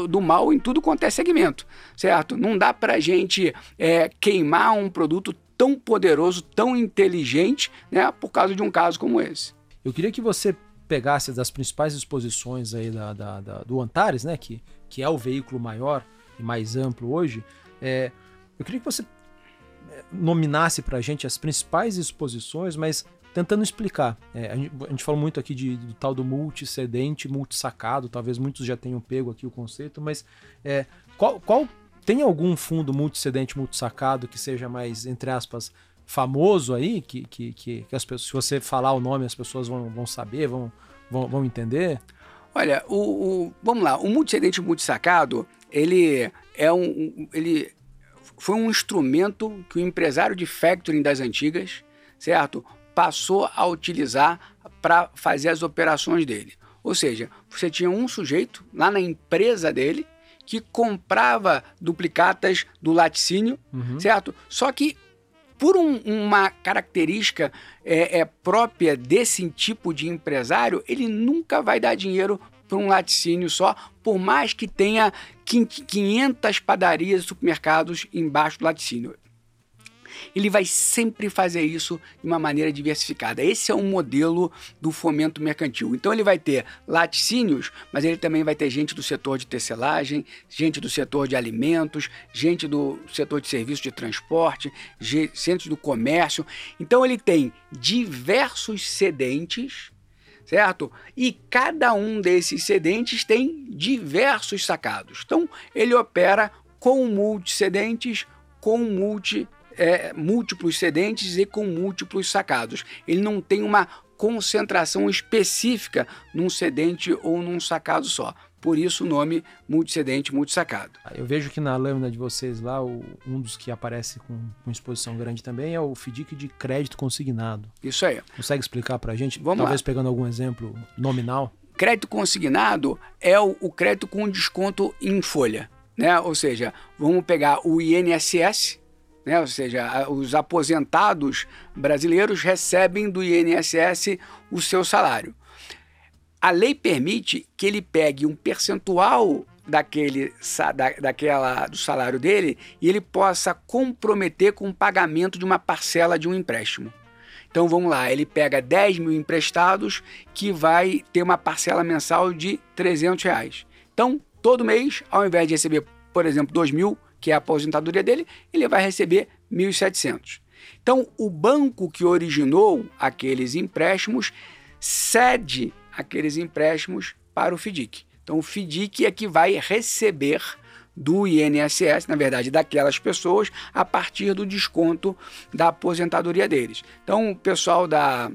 do mal em tudo quanto é segmento, certo? Não dá para gente é, queimar um produto tão poderoso, tão inteligente, né, por causa de um caso como esse. Eu queria que você pegasse das principais exposições aí da, da, da, do Antares, né, que, que é o veículo maior e mais amplo hoje, é, eu queria que você é, nominasse para a gente as principais exposições, mas tentando explicar. É, a, gente, a, gente, falou muito aqui de, do tal do multicedente, multisacado, talvez muitos já tenham pego aqui o conceito, mas é, qual, qual tem algum fundo multicedente, multisacado que seja mais, entre aspas, famoso aí, que, que, que, as pessoas, se você falar o nome, as pessoas vão, vão saber, vão, vão, vão entender? Olha, o, o, vamos lá, o multicedente multisacado, ele é um, ele foi um instrumento que o empresário de factoring das antigas, certo, passou a utilizar para fazer as operações dele. Ou seja, você tinha um sujeito lá na empresa dele que comprava duplicatas do laticínio, uhum. certo? Só que por um, uma característica é, é, própria desse tipo de empresário, ele nunca vai dar dinheiro para um laticínio só, por mais que tenha 500 padarias e supermercados embaixo do laticínio ele vai sempre fazer isso de uma maneira diversificada. Esse é o modelo do fomento mercantil. Então ele vai ter laticínios, mas ele também vai ter gente do setor de tecelagem, gente do setor de alimentos, gente do setor de serviço de transporte, gente do comércio. Então ele tem diversos sedentes certo? E cada um desses sedentes tem diversos sacados. Então, ele opera com multicedentes, com multi é, múltiplos sedentes e com múltiplos sacados. Ele não tem uma concentração específica num sedente ou num sacado só. Por isso o nome multissedente, multisacado. Eu vejo que na lâmina de vocês lá, o, um dos que aparece com, com, exposição grande também é o FDIC de crédito consignado. Isso aí. Consegue explicar para a gente? Vamos Talvez lá. pegando algum exemplo nominal. Crédito consignado é o, o crédito com desconto em folha. Né? Ou seja, vamos pegar o INSS, né? ou seja, os aposentados brasileiros recebem do INSS o seu salário. A lei permite que ele pegue um percentual daquele da, daquela do salário dele e ele possa comprometer com o pagamento de uma parcela de um empréstimo. Então vamos lá, ele pega 10 mil emprestados que vai ter uma parcela mensal de 300 reais. Então, todo mês, ao invés de receber, por exemplo, 2 mil, que é a aposentadoria dele, ele vai receber 1.700. Então, o banco que originou aqueles empréstimos cede aqueles empréstimos para o FDIC. Então, o FDIC é que vai receber do INSS, na verdade, daquelas pessoas, a partir do desconto da aposentadoria deles. Então, o pessoal da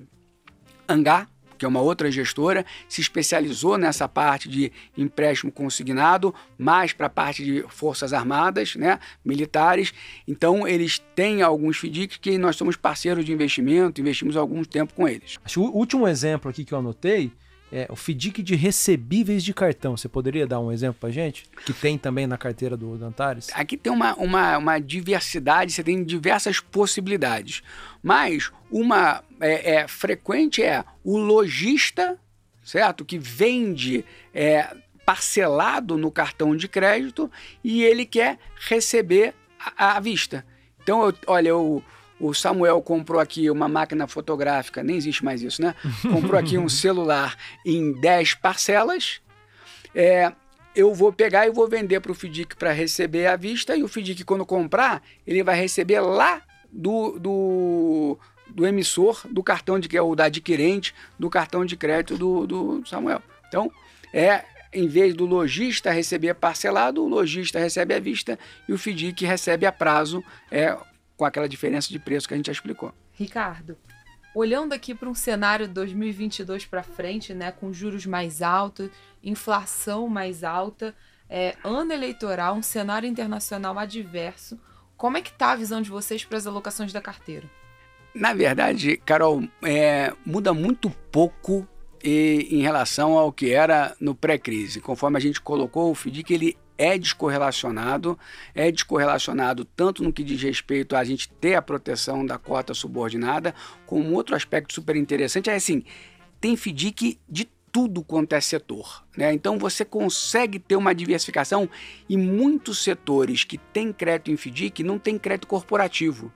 Angá que é uma outra gestora, se especializou nessa parte de empréstimo consignado, mais para a parte de forças armadas, né, militares. Então, eles têm alguns FDICs que nós somos parceiros de investimento, investimos algum tempo com eles. Acho que o último exemplo aqui que eu anotei é o FDIC de recebíveis de cartão. Você poderia dar um exemplo para gente? Que tem também na carteira do Dantares? Aqui tem uma, uma, uma diversidade, você tem diversas possibilidades. Mas uma é, é, frequente é o lojista, certo? Que vende é, parcelado no cartão de crédito e ele quer receber à vista. Então, eu, olha, eu o Samuel comprou aqui uma máquina fotográfica, nem existe mais isso, né? Comprou aqui um celular em 10 parcelas. É, eu vou pegar e vou vender para o FDIC para receber à vista, e o FDIC, quando comprar, ele vai receber lá do, do, do emissor do cartão de é o da adquirente do cartão de crédito do, do Samuel. Então, é em vez do lojista receber parcelado, o lojista recebe à vista e o FDIC recebe a prazo, é, com aquela diferença de preço que a gente já explicou. Ricardo, olhando aqui para um cenário 2022 para frente, né, com juros mais altos, inflação mais alta, é, ano eleitoral, um cenário internacional adverso, como é que está a visão de vocês para as alocações da carteira? Na verdade, Carol, é, muda muito pouco e, em relação ao que era no pré-crise. Conforme a gente colocou, o FDIC ele é descorrelacionado, é descorrelacionado tanto no que diz respeito a gente ter a proteção da cota subordinada, como outro aspecto super interessante é assim, tem FDIC de tudo quanto é setor. Né? Então você consegue ter uma diversificação e muitos setores que têm crédito em FDIC não têm crédito corporativo.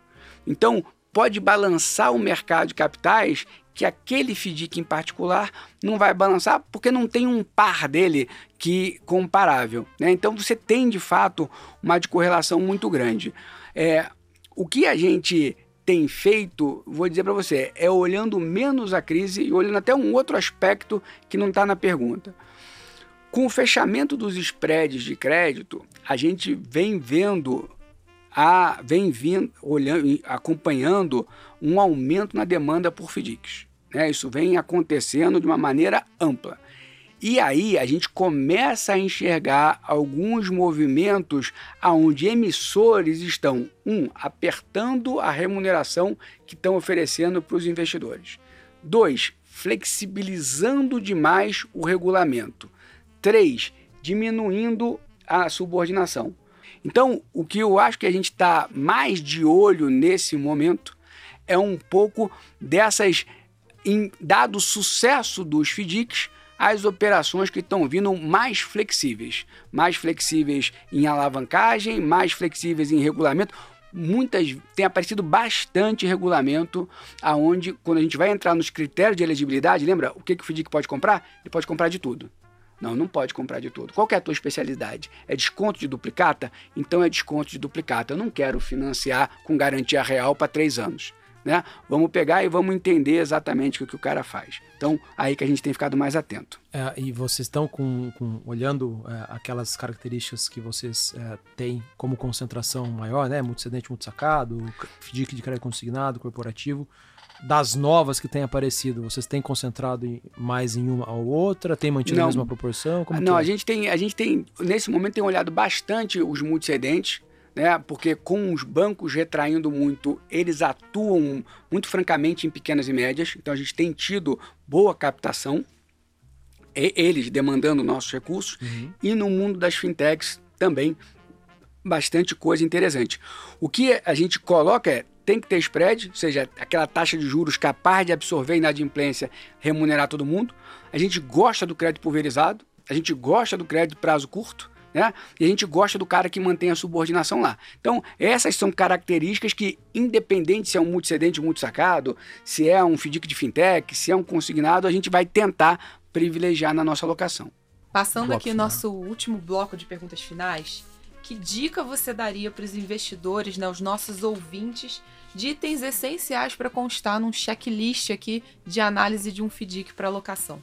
Então pode balançar o mercado de capitais que aquele FDIC em particular não vai balançar porque não tem um par dele que comparável. Né? Então você tem de fato uma correlação muito grande. É, o que a gente tem feito, vou dizer para você, é olhando menos a crise e olhando até um outro aspecto que não está na pergunta. Com o fechamento dos spreads de crédito, a gente vem vendo a, vem vindo, olhando, acompanhando um aumento na demanda por FDICs. Né? Isso vem acontecendo de uma maneira ampla. E aí a gente começa a enxergar alguns movimentos aonde emissores estão, um, apertando a remuneração que estão oferecendo para os investidores. Dois, flexibilizando demais o regulamento. Três, diminuindo a subordinação. Então, o que eu acho que a gente está mais de olho nesse momento é um pouco dessas, em, dado o sucesso dos FDICs, as operações que estão vindo mais flexíveis, mais flexíveis em alavancagem, mais flexíveis em regulamento. Muitas tem aparecido bastante regulamento aonde quando a gente vai entrar nos critérios de elegibilidade, lembra o que, que o FDIC pode comprar? Ele pode comprar de tudo. Não, não pode comprar de tudo. Qual é a tua especialidade? É desconto de duplicata? Então é desconto de duplicata. Eu não quero financiar com garantia real para três anos. Né? Vamos pegar e vamos entender exatamente o que o cara faz. Então, aí que a gente tem ficado mais atento. É, e vocês estão com, com olhando é, aquelas características que vocês é, têm como concentração maior, né? Multicedente, multisacado, FDIC de crédito consignado, corporativo das novas que têm aparecido, vocês têm concentrado em, mais em uma ou outra? Tem mantido não, a mesma proporção? Como não, é? a gente tem, a gente tem, nesse momento tem olhado bastante os multicedentes, né? Porque com os bancos retraindo muito, eles atuam muito francamente em pequenas e médias. Então a gente tem tido boa captação, eles demandando nossos recursos, uhum. e no mundo das fintechs também bastante coisa interessante. O que a gente coloca é tem que ter spread, ou seja, aquela taxa de juros capaz de absorver a inadimplência, remunerar todo mundo. A gente gosta do crédito pulverizado, a gente gosta do crédito prazo curto, né? E a gente gosta do cara que mantém a subordinação lá. Então, essas são características que, independente se é um multicedente, um sacado, se é um FDIC de fintech, se é um consignado, a gente vai tentar privilegiar na nossa alocação. Passando bloco aqui o nosso último bloco de perguntas finais, que dica você daria para os investidores, né, os nossos ouvintes, de itens essenciais para constar num checklist aqui de análise de um FDIC para alocação?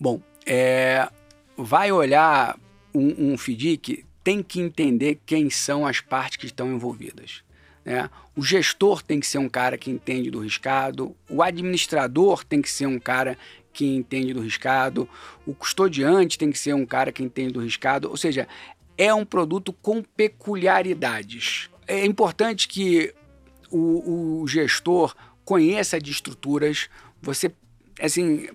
Bom, é, vai olhar um, um FDIC, tem que entender quem são as partes que estão envolvidas. Né? O gestor tem que ser um cara que entende do riscado, o administrador tem que ser um cara que entende do riscado, o custodiante tem que ser um cara que entende do riscado, ou seja, é um produto com peculiaridades. É importante que o, o gestor conheça de estruturas, você, assim,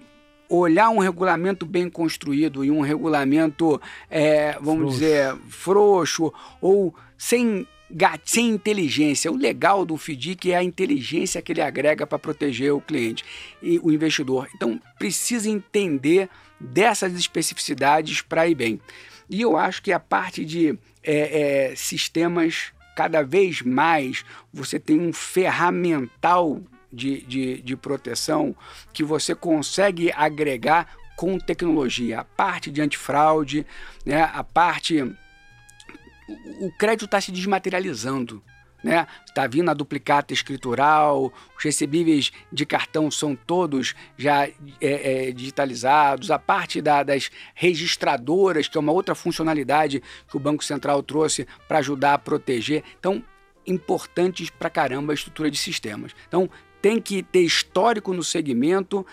olhar um regulamento bem construído e um regulamento, é, vamos frouxo. dizer, frouxo ou sem, sem inteligência. O legal do FDIC é a inteligência que ele agrega para proteger o cliente e o investidor. Então, precisa entender dessas especificidades para ir bem. E eu acho que a parte de é, é, sistemas cada vez mais você tem um ferramental de, de, de proteção que você consegue agregar com tecnologia. A parte de antifraude, né, a parte. O crédito está se desmaterializando né? Está vindo a duplicata escritural, os recebíveis de cartão são todos já é, é, digitalizados, a parte da, das registradoras, que é uma outra funcionalidade que o Banco Central trouxe para ajudar a proteger. Então, importantes para caramba a estrutura de sistemas. Então, tem que ter histórico no segmento,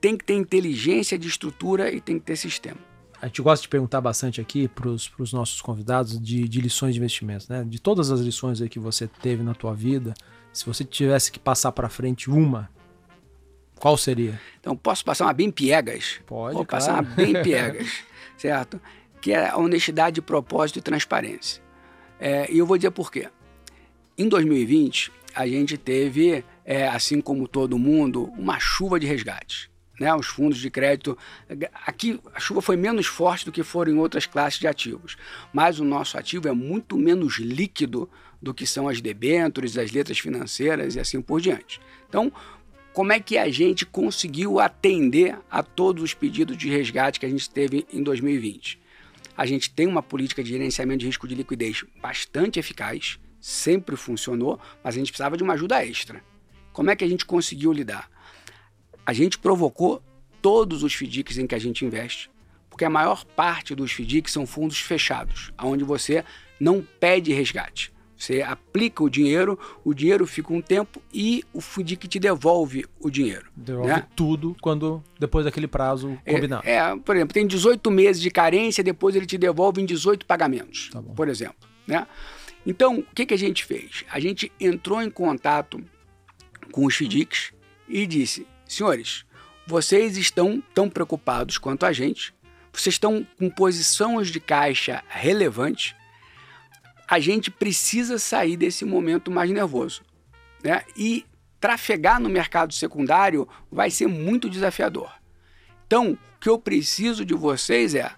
tem que ter inteligência de estrutura e tem que ter sistema a gente gosta de perguntar bastante aqui para os nossos convidados de, de, lições de investimentos, né? De todas as lições aí que você teve na tua vida, se você tivesse que passar para frente uma, qual seria? Então, posso passar uma bem piegas? Pode, Vou claro. passar uma bem piegas, certo? Que é a honestidade, propósito e transparência. É, e eu vou dizer por quê. Em 2020, a gente teve, é, assim como todo mundo, uma chuva de resgates né, os fundos de crédito. Aqui a chuva foi menos forte do que foram em outras classes de ativos, mas o nosso ativo é muito menos líquido do que são as debêntures, as letras financeiras e assim por diante. Então, como é que a gente conseguiu atender a todos os pedidos de resgate que a gente teve em 2020? A gente tem uma política de gerenciamento de risco de liquidez bastante eficaz, sempre funcionou, mas a gente precisava de uma ajuda extra. Como é que a gente conseguiu lidar? a gente provocou todos os FDICs em que a gente investe, porque a maior parte dos FDICs são fundos fechados, onde você não pede resgate. Você aplica o dinheiro, o dinheiro fica um tempo e o FDIC te devolve o dinheiro. Devolve né? tudo quando depois daquele prazo combinado. É, é, por exemplo, tem 18 meses de carência, depois ele te devolve em 18 pagamentos, tá por exemplo. Né? Então, o que, que a gente fez? A gente entrou em contato com os FDICs e disse: Senhores, vocês estão tão preocupados quanto a gente, vocês estão com posições de caixa relevantes. a gente precisa sair desse momento mais nervoso. Né? E trafegar no mercado secundário vai ser muito desafiador. Então, o que eu preciso de vocês é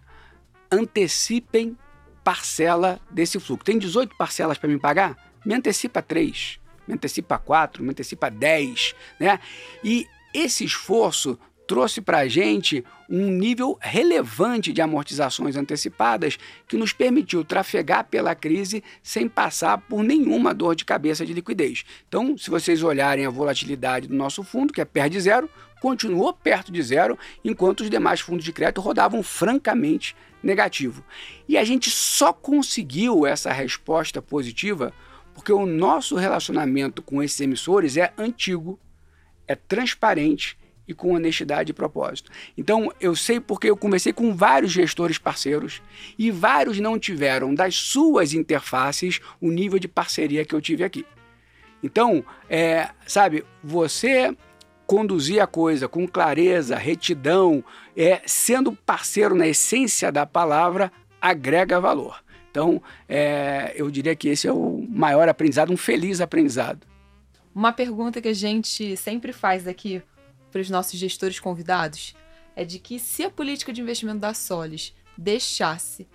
antecipem parcela desse fluxo. Tem 18 parcelas para me pagar? Me antecipa 3, me antecipa 4, me antecipa 10, né? E esse esforço trouxe para a gente um nível relevante de amortizações antecipadas que nos permitiu trafegar pela crise sem passar por nenhuma dor de cabeça de liquidez. Então, se vocês olharem a volatilidade do nosso fundo, que é perto de zero, continuou perto de zero, enquanto os demais fundos de crédito rodavam francamente negativo. E a gente só conseguiu essa resposta positiva porque o nosso relacionamento com esses emissores é antigo, é transparente e com honestidade e propósito. Então, eu sei porque eu conversei com vários gestores parceiros e vários não tiveram das suas interfaces o nível de parceria que eu tive aqui. Então, é, sabe, você conduzir a coisa com clareza, retidão, é, sendo parceiro na essência da palavra, agrega valor. Então, é, eu diria que esse é o maior aprendizado, um feliz aprendizado. Uma pergunta que a gente sempre faz aqui para os nossos gestores convidados é de que se a política de investimento da Solis deixasse,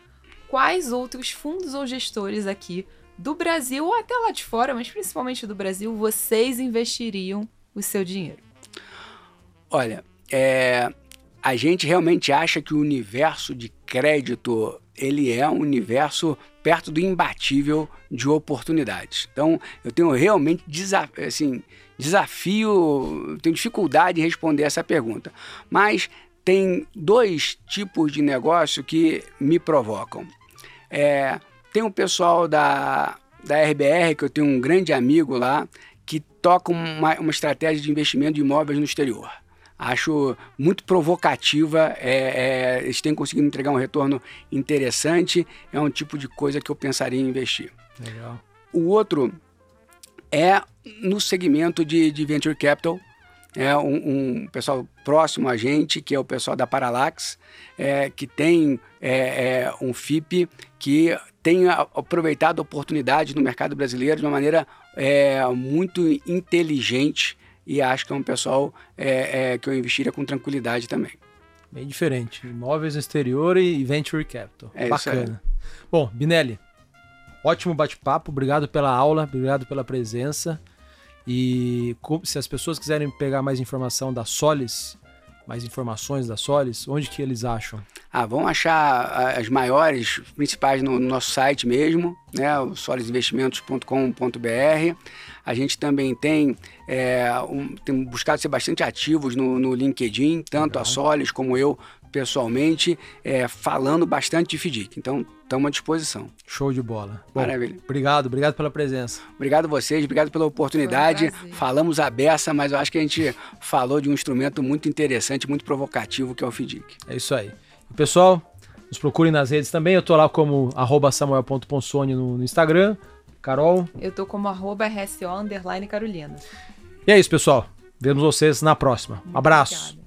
quais outros fundos ou gestores aqui do Brasil ou até lá de fora, mas principalmente do Brasil, vocês investiriam o seu dinheiro? Olha, é, a gente realmente acha que o universo de crédito ele é um universo perto do imbatível de oportunidades. Então, eu tenho realmente desafio, assim, desafio, tenho dificuldade em responder essa pergunta. Mas tem dois tipos de negócio que me provocam. É, tem o pessoal da, da RBR, que eu tenho um grande amigo lá, que toca uma, uma estratégia de investimento de imóveis no exterior. Acho muito provocativa, é, é, eles têm conseguido entregar um retorno interessante, é um tipo de coisa que eu pensaria em investir. Legal. O outro é no segmento de, de Venture Capital, é um, um, pessoal próximo a gente, que é o pessoal da Parallax, é, que tem é, é, um FIP que tem aproveitado a oportunidade no mercado brasileiro de uma maneira é, muito inteligente e acho que é um pessoal é, é, que eu investiria com tranquilidade também. Bem diferente. Imóveis no exterior e venture capital. É Bacana. Bom, Binelli, ótimo bate-papo. Obrigado pela aula, obrigado pela presença. E se as pessoas quiserem pegar mais informação da Solis, mais informações da Solis, onde que eles acham? Ah, vão achar as maiores, principais no, nosso site mesmo, né, o solisinvestimentos.com.br. A gente também tem, é, um, tem buscado ser bastante ativos no, no LinkedIn, tanto Legal. a Solis como eu pessoalmente, é, falando bastante de FDIC. Então, estamos à disposição. Show de bola. Bom, Maravilha. Obrigado, obrigado pela presença. Obrigado a vocês, obrigado pela oportunidade. Um Falamos a beça, mas eu acho que a gente falou de um instrumento muito interessante, muito provocativo, que é o FDIC. É isso aí. pessoal, nos procurem nas redes também. Eu tô lá como samuel.ponsone no, no Instagram. Carol? Eu tô como arroba RSO Carolina. E é isso, pessoal. Vemos vocês na próxima. Um abraço.